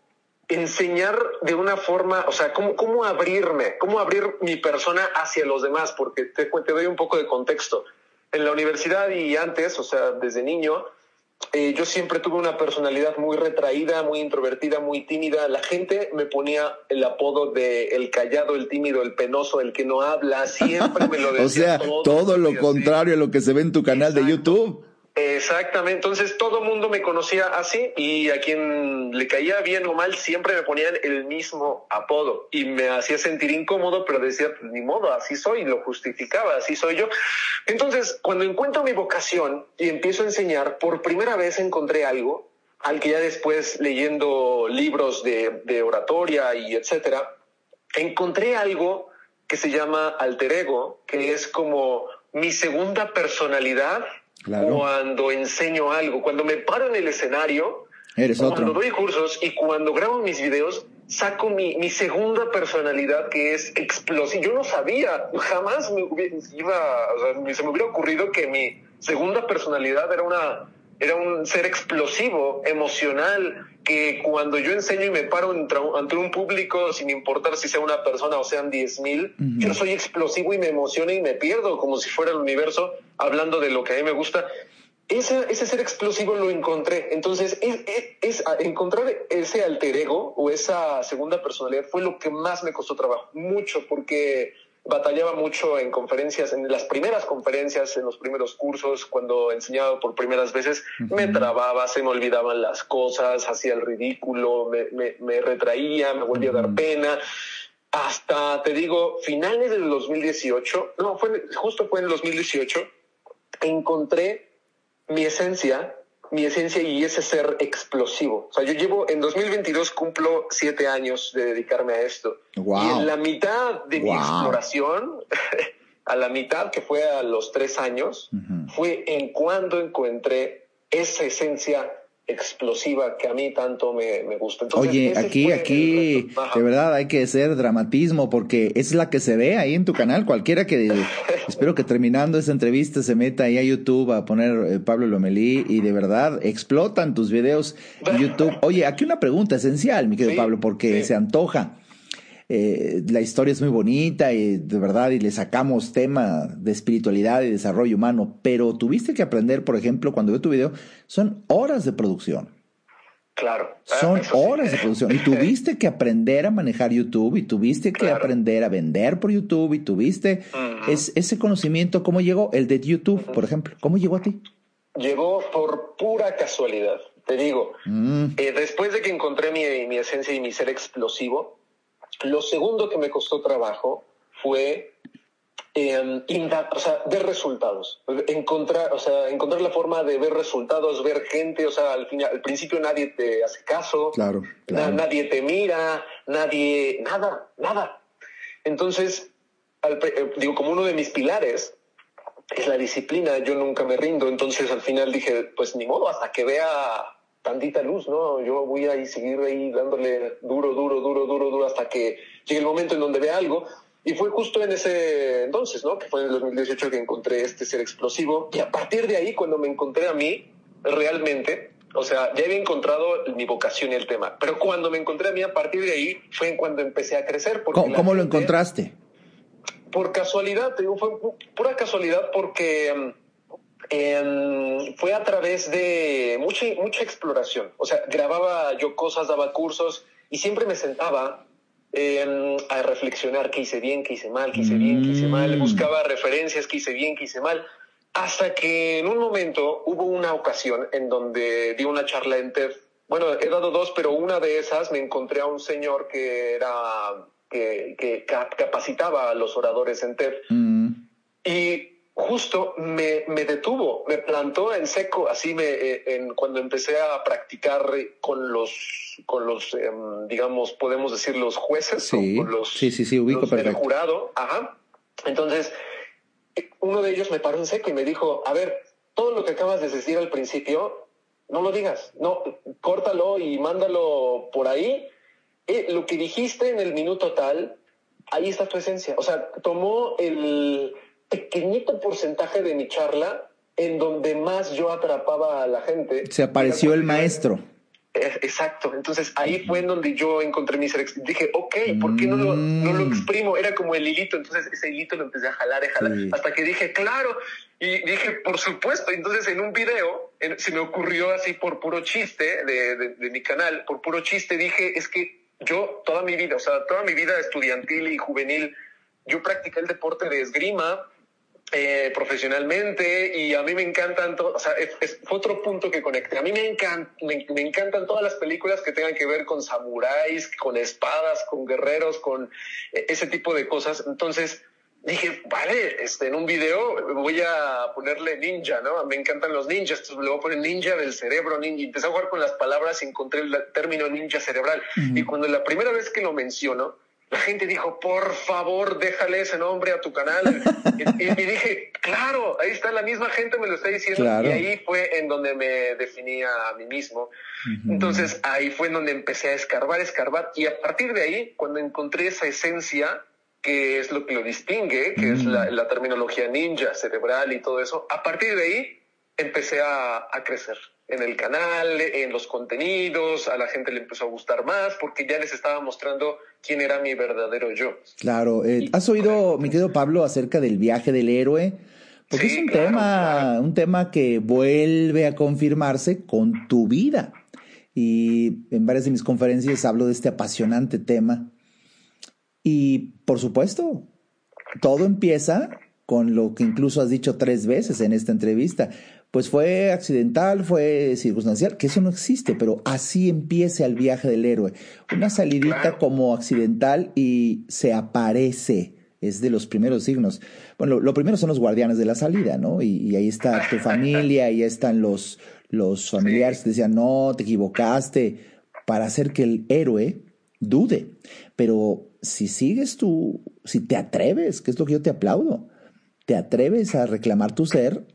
C: enseñar de una forma, o sea, cómo, cómo abrirme, cómo abrir mi persona hacia los demás, porque te, te doy un poco de contexto. En la universidad y antes, o sea, desde niño, eh, yo siempre tuve una personalidad muy retraída, muy introvertida, muy tímida. La gente me ponía el apodo de el callado, el tímido, el penoso, el que no habla. Siempre me lo
A: decía. o sea, todo lo contrario a lo que se ve en tu canal de YouTube.
C: Exactamente, entonces todo mundo me conocía así y a quien le caía bien o mal siempre me ponían el mismo apodo y me hacía sentir incómodo, pero decía, pues, ni modo, así soy, lo justificaba, así soy yo. Entonces, cuando encuentro mi vocación y empiezo a enseñar, por primera vez encontré algo al que ya después leyendo libros de, de oratoria y etcétera, encontré algo que se llama alter ego, que es como mi segunda personalidad cuando enseño algo, cuando me paro en el escenario, cuando doy cursos y cuando grabo mis videos, saco mi, mi segunda personalidad que es explosiva. Yo no sabía, jamás me iba, o sea, se me hubiera ocurrido que mi segunda personalidad era una era un ser explosivo, emocional, que cuando yo enseño y me paro ante un público, sin importar si sea una persona o sean diez mil, yo soy explosivo y me emociono y me pierdo como si fuera el universo hablando de lo que a mí me gusta. Ese, ese ser explosivo lo encontré. Entonces, es, es, encontrar ese alter ego o esa segunda personalidad fue lo que más me costó trabajo. Mucho, porque batallaba mucho en conferencias, en las primeras conferencias, en los primeros cursos, cuando enseñaba por primeras veces, me trababa, se me olvidaban las cosas, hacía el ridículo, me, me, retraía, me volvía a dar pena. Hasta, te digo, finales del 2018, no, fue, justo fue en el 2018, encontré mi esencia mi esencia y ese ser explosivo. O sea, yo llevo, en 2022 cumplo siete años de dedicarme a esto. Y en la mitad de mi exploración, a la mitad que fue a los tres años, fue en cuando encontré esa esencia explosiva que a mí tanto me, me gusta.
A: Oye, aquí, aquí, de verdad hay que hacer dramatismo porque es la que se ve ahí en tu canal. Cualquiera que, espero que terminando esta entrevista se meta ahí a YouTube a poner eh, Pablo Lomelí y de verdad explotan tus videos en YouTube. Oye, aquí una pregunta esencial, mi querido Pablo, porque se antoja. Eh, la historia es muy bonita y de verdad y le sacamos tema de espiritualidad y desarrollo humano, pero tuviste que aprender, por ejemplo, cuando veo tu video, son horas de producción.
C: Claro.
A: Son horas de producción. Y tuviste que aprender a manejar YouTube y tuviste que aprender a vender por YouTube y tuviste es, ese conocimiento. ¿Cómo llegó? El de YouTube, por ejemplo. ¿Cómo llegó a ti?
C: Llegó por pura casualidad. Te digo, mm. eh, después de que encontré mi, mi esencia y mi ser explosivo, lo segundo que me costó trabajo fue eh, o sea, ver resultados, encontrar, o sea, encontrar la forma de ver resultados, ver gente, o sea, al, final, al principio nadie te hace caso,
A: claro,
C: nadie te mira, nadie, nada, nada. Entonces, eh, digo, como uno de mis pilares es la disciplina, yo nunca me rindo, entonces al final dije, pues ni modo, hasta que vea tantita luz, ¿no? Yo voy a seguir ahí dándole duro, duro, duro, duro, duro hasta que llegue el momento en donde vea algo. Y fue justo en ese entonces, ¿no? Que fue en el 2018 que encontré este ser explosivo. Y a partir de ahí, cuando me encontré a mí, realmente, o sea, ya había encontrado mi vocación y el tema. Pero cuando me encontré a mí, a partir de ahí, fue en cuando empecé a crecer.
A: ¿Cómo, ¿cómo lo encontraste?
C: Por casualidad, te digo, fue pura casualidad porque mm, fue a través de mucha, mucha exploración. O sea, grababa yo cosas, daba cursos y siempre me sentaba em, a reflexionar qué hice bien, qué hice mal, qué hice bien, qué hice mal. Mm. Buscaba referencias, qué hice bien, qué hice mal. Hasta que en un momento hubo una ocasión en donde di una charla en TED. Bueno, he dado dos, pero una de esas me encontré a un señor que era que, que capacitaba a los oradores en TED. Mm. Y justo me, me, detuvo, me plantó en seco, así me, eh, en, cuando empecé a practicar con los, con los, em, digamos, podemos decir los jueces,
A: sí,
C: con los,
A: sí, sí, sí, ubico
C: los
A: perfecto.
C: jurado, ajá. Entonces, uno de ellos me paró en seco y me dijo, a ver, todo lo que acabas de decir al principio, no lo digas, no, córtalo y mándalo por ahí. Eh, lo que dijiste en el minuto tal, ahí está tu esencia. O sea, tomó el pequeñito porcentaje de mi charla en donde más yo atrapaba a la gente.
A: Se apareció el maestro.
C: Exacto. Entonces ahí fue en donde yo encontré mi ser. Dije, ok, ¿por qué no lo, no lo exprimo? Era como el hilito. Entonces ese hilito lo empecé a jalar, a jalar,
A: Sí.
C: hasta que dije, claro. Y dije, por supuesto. Entonces en un video, en- se me ocurrió así por puro chiste de, de, de mi canal, por puro chiste, dije, es que yo toda mi vida, o sea, toda mi vida estudiantil y juvenil, yo practiqué el deporte de esgrima, eh, profesionalmente y a mí me encantan, to- o sea, es, es otro punto que conecte. A mí me, encan- me, me encantan todas las películas que tengan que ver con samuráis, con espadas, con guerreros, con eh, ese tipo de cosas. Entonces dije, vale, este, en un video voy a ponerle ninja, ¿no? Me encantan los ninjas, entonces le voy a poner ninja del cerebro, ninja. Empecé a jugar con las palabras y encontré el término ninja cerebral. Y cuando la primera vez que lo menciono, la gente dijo, por favor, déjale ese nombre a tu canal. y, dije, claro, ahí está, la misma gente me lo está diciendo.
A: Claro.
C: Y ahí fue en donde me definí a mí mismo. Entonces ahí fue en donde empecé a escarbar, escarbar. Y a partir de ahí, cuando encontré esa esencia, que es lo que lo distingue, que es la, la terminología ninja, cerebral y todo eso, a partir de ahí empecé a, a crecer en el canal, en los contenidos, a la gente le empezó a gustar más porque ya les estaba mostrando quién era mi verdadero yo.
A: Claro, eh, ¿has oído, mi querido Pablo, acerca del viaje del héroe? Porque
C: Sí,
A: es un
C: claro,
A: tema,
C: claro.
A: un tema que vuelve a confirmarse con tu vida. Y en varias de mis conferencias hablo de este apasionante tema. Y por supuesto, todo empieza con lo que incluso has dicho tres veces en esta entrevista. Pues fue accidental, fue circunstancial, que eso no existe, pero así empieza el viaje del héroe. Una salidita como accidental y se aparece. Es de los primeros signos. Bueno, lo, lo primero son los guardianes de la salida, ¿no? Y, y ahí está tu familia, y ahí están los, los familiares que decían, no, te equivocaste, para hacer que el héroe dude. Pero si sigues tú, si te atreves, que es lo que yo te aplaudo, te atreves a reclamar tu ser,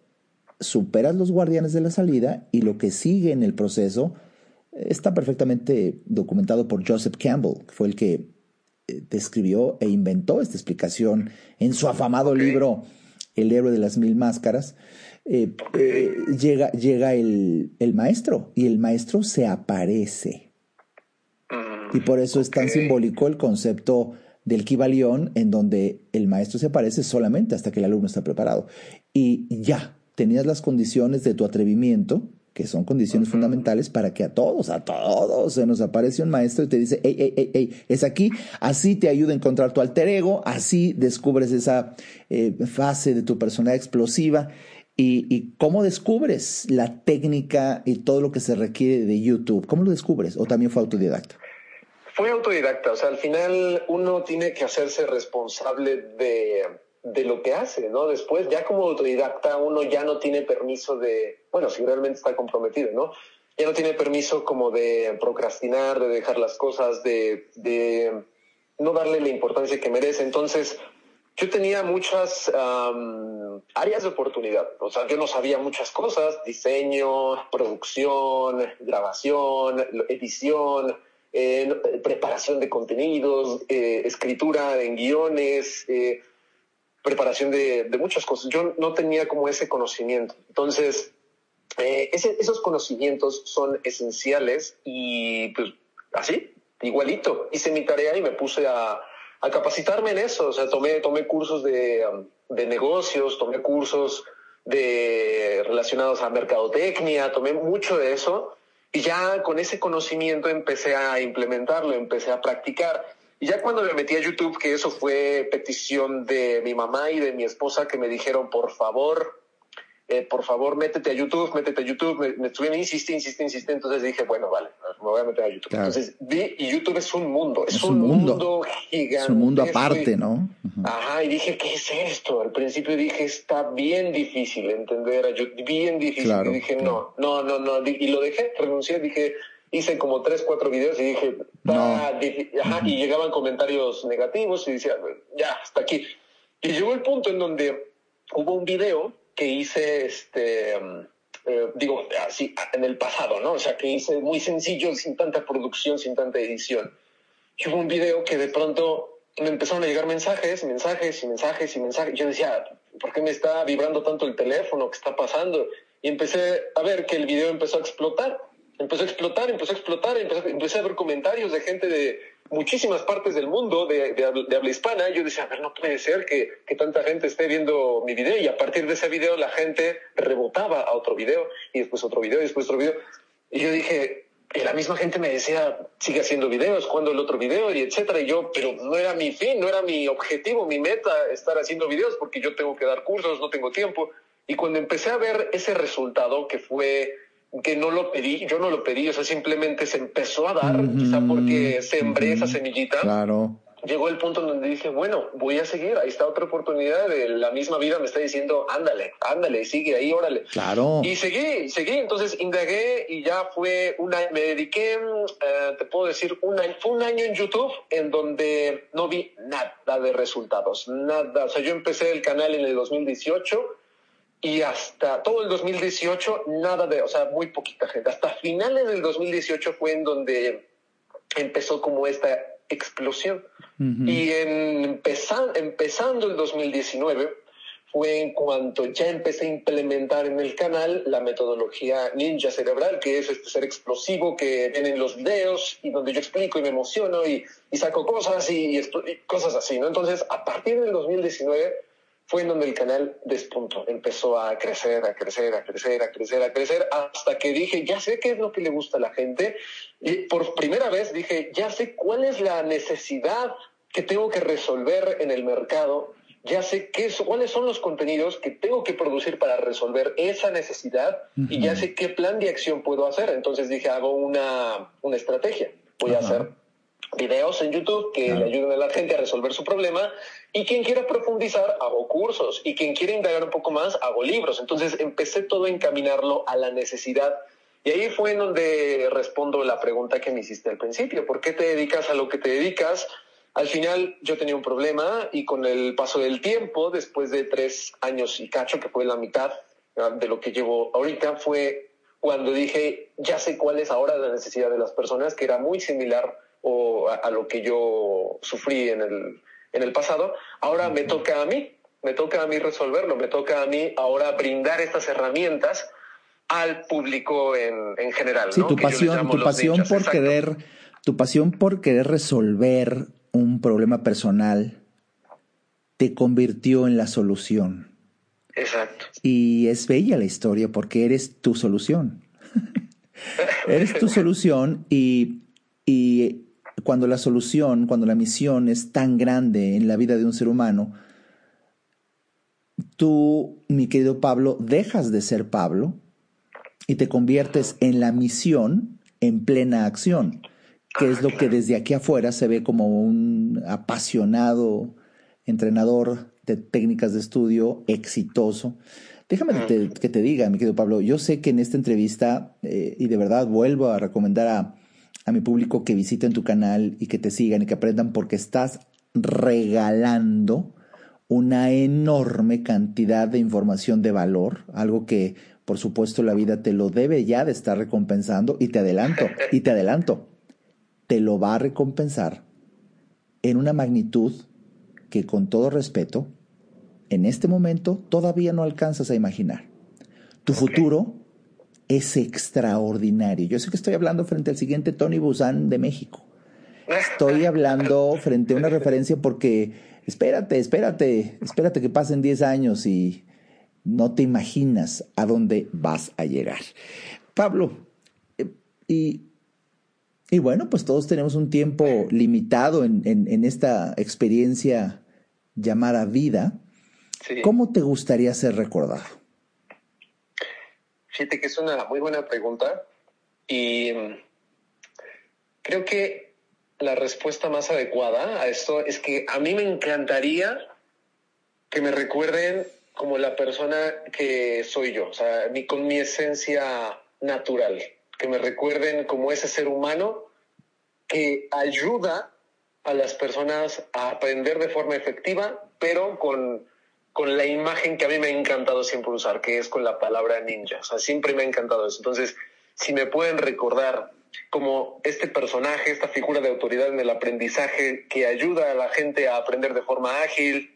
A: superas los guardianes de la salida y lo que sigue en el proceso eh, está perfectamente documentado por Joseph Campbell, que fue el que eh, describió e inventó esta explicación en su afamado libro El héroe de las mil máscaras. Eh, eh, llega llega el, el maestro y el maestro se aparece.
C: Mm,
A: Y por eso es tan simbólico el concepto del Kibalión, en donde el maestro se aparece solamente hasta que el alumno está preparado. Y ya, tenías las condiciones de tu atrevimiento, que son condiciones fundamentales para que a todos, a todos se nos aparece un maestro y te dice, hey, hey, hey, hey, es aquí, así te ayuda a encontrar tu alter ego, así descubres esa eh, fase de tu personalidad explosiva. Y, y cómo descubres la técnica y todo lo que se requiere de YouTube? ¿Cómo lo descubres? ¿O también fue autodidacta?
C: Fue autodidacta, o sea, al final uno tiene que hacerse responsable de, de lo que hace, ¿no? Después, ya como autodidacta, uno ya no tiene permiso de, bueno, si realmente está comprometido, ¿no? Ya no tiene permiso como de procrastinar, de dejar las cosas, de, de no darle la importancia que merece. Entonces, yo tenía muchas am, áreas de oportunidad. O sea, yo no sabía muchas cosas, diseño, producción, grabación, edición, eh, preparación de contenidos, eh, escritura en guiones, eh, preparación de, muchas cosas. Yo no tenía como ese conocimiento. Entonces, eh, esos conocimientos son esenciales y pues así, igualito. Hice mi tarea y me puse a, a capacitarme en eso. O sea, tomé, tomé cursos de, um, de negocios, tomé cursos de relacionados a mercadotecnia, tomé mucho de eso y ya con ese conocimiento empecé a implementarlo, empecé a practicar. Y ya cuando me metí a YouTube, que eso fue petición de mi mamá y de mi esposa que me dijeron, por favor, eh, por favor, métete a YouTube, métete a YouTube. Me, me estuvieron insiste, insiste, insiste. Entonces dije, bueno, vale, me voy a meter a YouTube. Entonces vi, y YouTube es un mundo, es, un, mundo. gigante.
A: Es un mundo aparte, ¿no?
C: Ajá, y dije, ¿qué es esto? Al principio dije, está bien difícil entender a YouTube, bien difícil. y dije, no, no, no, no. Y lo dejé, renuncié, dije, hice como tres, cuatro videos y dije, Ajá, y llegaban comentarios negativos y decía, ya, hasta aquí. Y llegó el punto en donde hubo un video que hice, este, eh, digo, así, en el pasado, ¿no? O sea, que hice muy sencillo, sin tanta producción, sin tanta edición. Y hubo un video que de pronto me empezaron a llegar mensajes, mensajes y mensajes y mensajes. Yo decía, ¿por qué me está vibrando tanto el teléfono? ¿Qué está pasando? Y empecé a ver que el video empezó a explotar. Empezó a explotar, empezó a explotar, empecé a ver comentarios de gente de, muchísimas partes del mundo de, de, habla hispana. Yo decía, a ver, no puede ser que, que, tanta gente esté viendo mi video y a partir de ese video la gente rebotaba a otro video y después otro video y después otro video. Y yo dije, y la misma gente me decía, sigue haciendo videos, cuando el otro video y etcétera. Y yo, pero no era mi fin, no era mi objetivo, mi meta estar haciendo videos porque yo tengo que dar cursos, no tengo tiempo. Y cuando empecé a ver ese resultado que fue que no lo pedí, yo no lo pedí, o sea, simplemente se empezó a dar, quizá porque sembré esa semillita.
A: Claro.
C: Llegó el punto donde dije, bueno, voy a seguir, ahí está otra oportunidad, de la misma vida me está diciendo, ándale, ándale, sigue ahí, órale.
A: Claro.
C: Y seguí, seguí, entonces indagué y ya fue un año, me dediqué, eh, te puedo decir, un año, fue un año en YouTube en donde no vi nada de resultados, nada. O sea, yo empecé el canal en el 2018 y hasta todo el 2018 nada de, o sea, muy poquita gente. Hasta finales del 2018 fue en donde empezó como esta explosión. Y en empezando el 2019 fue en cuanto ya empecé a implementar en el canal la metodología ninja cerebral, que es este ser explosivo que vienen los videos y donde yo explico y me emociono y, y saco cosas y, y, cosas así, ¿no? Entonces, a partir del 2019 fue en donde el canal despuntó, empezó a crecer, a crecer, a crecer, a crecer, a crecer, hasta que dije, ya sé qué es lo que le gusta a la gente. Y por primera vez dije, ya sé cuál es la necesidad que tengo que resolver en el mercado, ya sé qué, cuáles son los contenidos que tengo que producir para resolver esa necesidad y ya sé qué plan de acción puedo hacer. Entonces dije, hago una, una estrategia. Voy a hacer videos en YouTube que le ayuden a la gente a resolver su problema y quien quiera profundizar, hago cursos. Y quien quiera indagar un poco más, hago libros. Entonces empecé todo a encaminarlo a la necesidad. Y ahí fue en donde respondo la pregunta que me hiciste al principio. ¿Por qué te dedicas a lo que te dedicas? Al final yo tenía un problema y con el paso del tiempo, después de tres años y cacho, que fue la mitad de lo que llevo ahorita, fue cuando dije, ya sé cuál es ahora la necesidad de las personas, que era muy similar o a, a lo que yo sufrí en el, en el pasado, ahora me toca a mí, me toca a mí resolverlo, me toca a mí ahora brindar estas herramientas al público en, en general.
A: Sí, tu pasión, tu pasión por querer, tu pasión por querer resolver un problema personal te convirtió en la solución.
C: Exacto.
A: Y es bella la historia porque eres tu solución. eres tu solución y, y cuando la solución, cuando la misión es tan grande en la vida de un ser humano, tú, mi querido Pablo, dejas de ser Pablo y te conviertes en la misión en plena acción, que es lo que desde aquí afuera se ve como un apasionado entrenador de técnicas de estudio exitoso. Déjame que te, diga, mi querido Pablo, yo sé que en esta entrevista, eh, y de verdad vuelvo a recomendar a, a mi público que visiten tu canal y que te sigan y que aprendan porque estás regalando una enorme cantidad de información de valor, algo que por supuesto la vida te lo debe ya de estar recompensando y te adelanto, y te adelanto, te lo va a recompensar en una magnitud que con todo respeto, en este momento todavía no alcanzas a imaginar. Tu futuro es extraordinario. Yo sé que estoy hablando frente al siguiente Tony Busan de México. Estoy hablando frente a una referencia porque, espérate, espérate, espérate que pasen 10 años y no te imaginas a dónde vas a llegar. Pablo, eh, y, y bueno, pues todos tenemos un tiempo limitado en, en, esta experiencia llamada vida. ¿Cómo te gustaría ser recordado?
C: Fíjate que es una muy buena pregunta y mm, creo que la respuesta más adecuada a esto es que a mí me encantaría que me recuerden como la persona que soy yo, o sea, con mi esencia natural, que me recuerden como ese ser humano que ayuda a las personas a aprender de forma efectiva, pero con, con la imagen que a mí me ha encantado siempre usar, que es con la palabra ninja. O sea, siempre me ha encantado eso. Entonces, si me pueden recordar como este personaje, esta figura de autoridad en el aprendizaje que ayuda a la gente a aprender de forma ágil,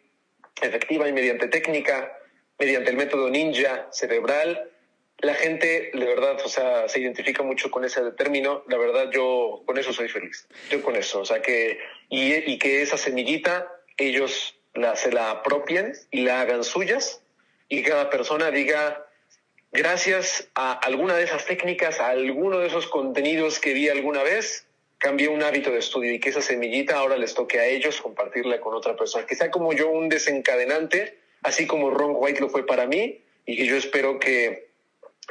C: efectiva y mediante técnica, mediante el método ninja cerebral, la gente, de verdad, o sea, se identifica mucho con ese término. La verdad, yo con eso soy feliz. Yo con eso. O sea, que, y, y que esa semillita, ellos se la apropien y la hagan suyas y cada persona diga, gracias a alguna de esas técnicas, a alguno de esos contenidos que vi alguna vez, cambié un hábito de estudio y que esa semillita ahora les toque a ellos compartirla con otra persona. Que sea como yo un desencadenante, así como Ron White lo fue para mí, y que yo espero que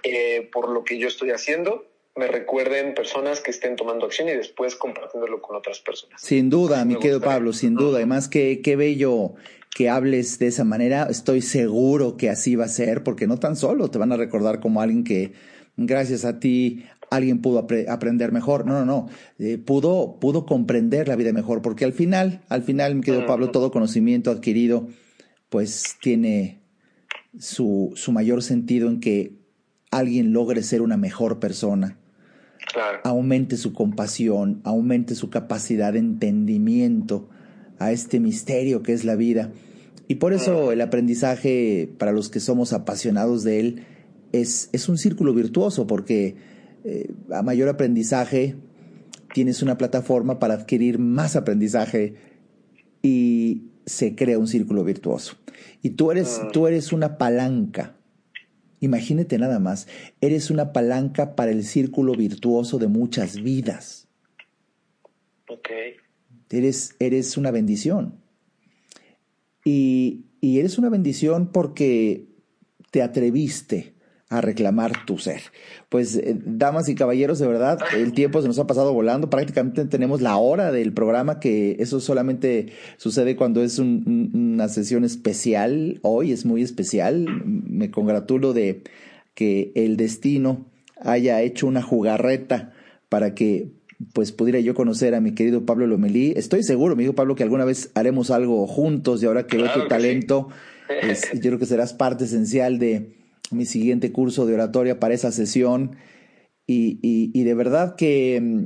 C: eh, por lo que yo estoy haciendo, me recuerden personas que estén tomando acción y después compartiéndolo con otras personas.
A: Sin duda, mi querido Pablo, sin duda. Además, qué, qué bello que hables de esa manera. Estoy seguro que así va a ser, porque no tan solo te van a recordar como alguien que, gracias a ti, alguien pudo aprender mejor. No, no, no. Eh, pudo, pudo comprender la vida mejor, porque al final, al final, mi querido Pablo, todo conocimiento adquirido, pues tiene su, su mayor sentido en que alguien logre ser una mejor persona. Aumente su compasión, aumente su capacidad de entendimiento a este misterio que es la vida. Y por eso el aprendizaje, para los que somos apasionados de él, es, es un círculo virtuoso, porque eh, a mayor aprendizaje tienes una plataforma para adquirir más aprendizaje y se crea un círculo virtuoso. Y tú eres, tú eres una palanca Imagínate nada más, eres una palanca para el círculo virtuoso de muchas vidas.
C: Ok.
A: Eres, eres una bendición. Y, y eres una bendición porque te atreviste a reclamar tu ser. Pues, eh, damas y caballeros, de verdad, el tiempo se nos ha pasado volando. Prácticamente tenemos la hora del programa, que eso solamente sucede cuando es una sesión especial. Hoy es muy especial. Me congratulo de que el destino haya hecho una jugarreta para que pues pudiera yo conocer a mi querido Pablo Lomelí. Estoy seguro, amigo Pablo, que alguna vez haremos algo juntos y ahora que veo tu talento, pues, yo creo que serás parte esencial de, mi siguiente curso de oratoria para esa sesión. Y, y, de verdad que mm,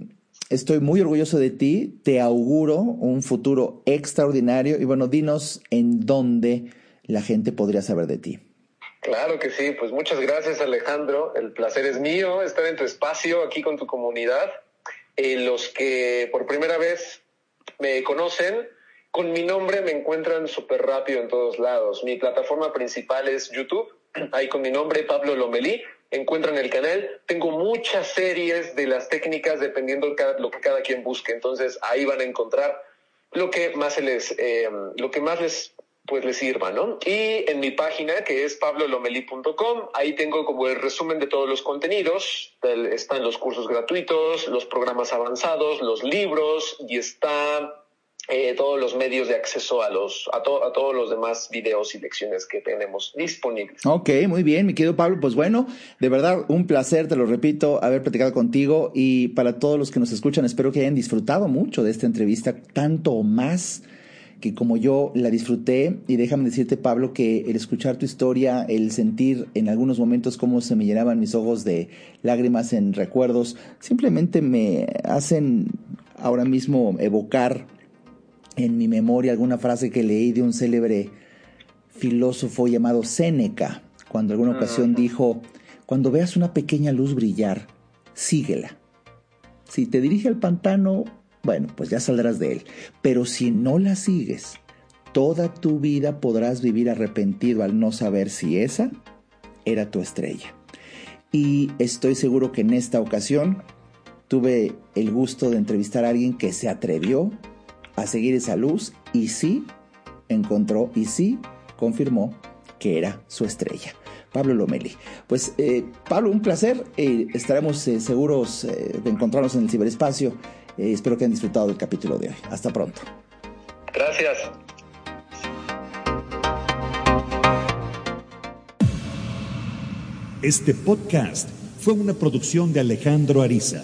A: estoy muy orgulloso de ti, te auguro un futuro extraordinario y bueno, dinos en dónde la gente podría saber de ti.
C: Claro que sí, pues muchas gracias Alejandro, el placer es mío estar en tu espacio aquí con tu comunidad. Eh, los que por primera vez me conocen, con mi nombre me encuentran súper rápido en todos lados. Mi plataforma principal es YouTube ahí con mi nombre, Pablo Lomelí. Encuentran el canal. Tengo muchas series de las técnicas dependiendo de lo que cada quien busque. Entonces ahí van a encontrar lo que más les, eh, lo que más les pues les sirva, ¿no? Y en mi página, que es pablolomeli.com, ahí tengo como el resumen de todos los contenidos. Están los cursos gratuitos, los programas avanzados, los libros y está eh, todos los medios de acceso a los a, a, todos los demás videos y lecciones que tenemos disponibles.
A: Ok, muy bien, mi querido Pablo. Pues bueno, de verdad un placer, te lo repito, haber platicado contigo y para todos los que nos escuchan, espero que hayan disfrutado mucho de esta entrevista, tanto o más que como yo la disfruté y déjame decirte Pablo que el escuchar tu historia, el sentir en algunos momentos cómo se me llenaban mis ojos de lágrimas en recuerdos, simplemente me hacen ahora mismo evocar en mi memoria alguna frase que leí de un célebre filósofo llamado Séneca, cuando alguna ocasión dijo, cuando veas una pequeña luz brillar, síguela. Si te dirige al pantano, bueno, pues ya saldrás de él. Pero si no la sigues, toda tu vida podrás vivir arrepentido al no saber si esa era tu estrella. Y estoy seguro que en esta ocasión tuve el gusto de entrevistar a alguien que se atrevió a seguir esa luz y sí encontró y sí confirmó que era su estrella. Pablo Lomeli. Pues eh, Pablo, un placer. Eh, estaremos eh, seguros de encontrarnos en el ciberespacio. espero que hayan disfrutado del capítulo de hoy. Hasta pronto.
C: Gracias.
B: Este podcast fue una producción de Alejandro Ariza.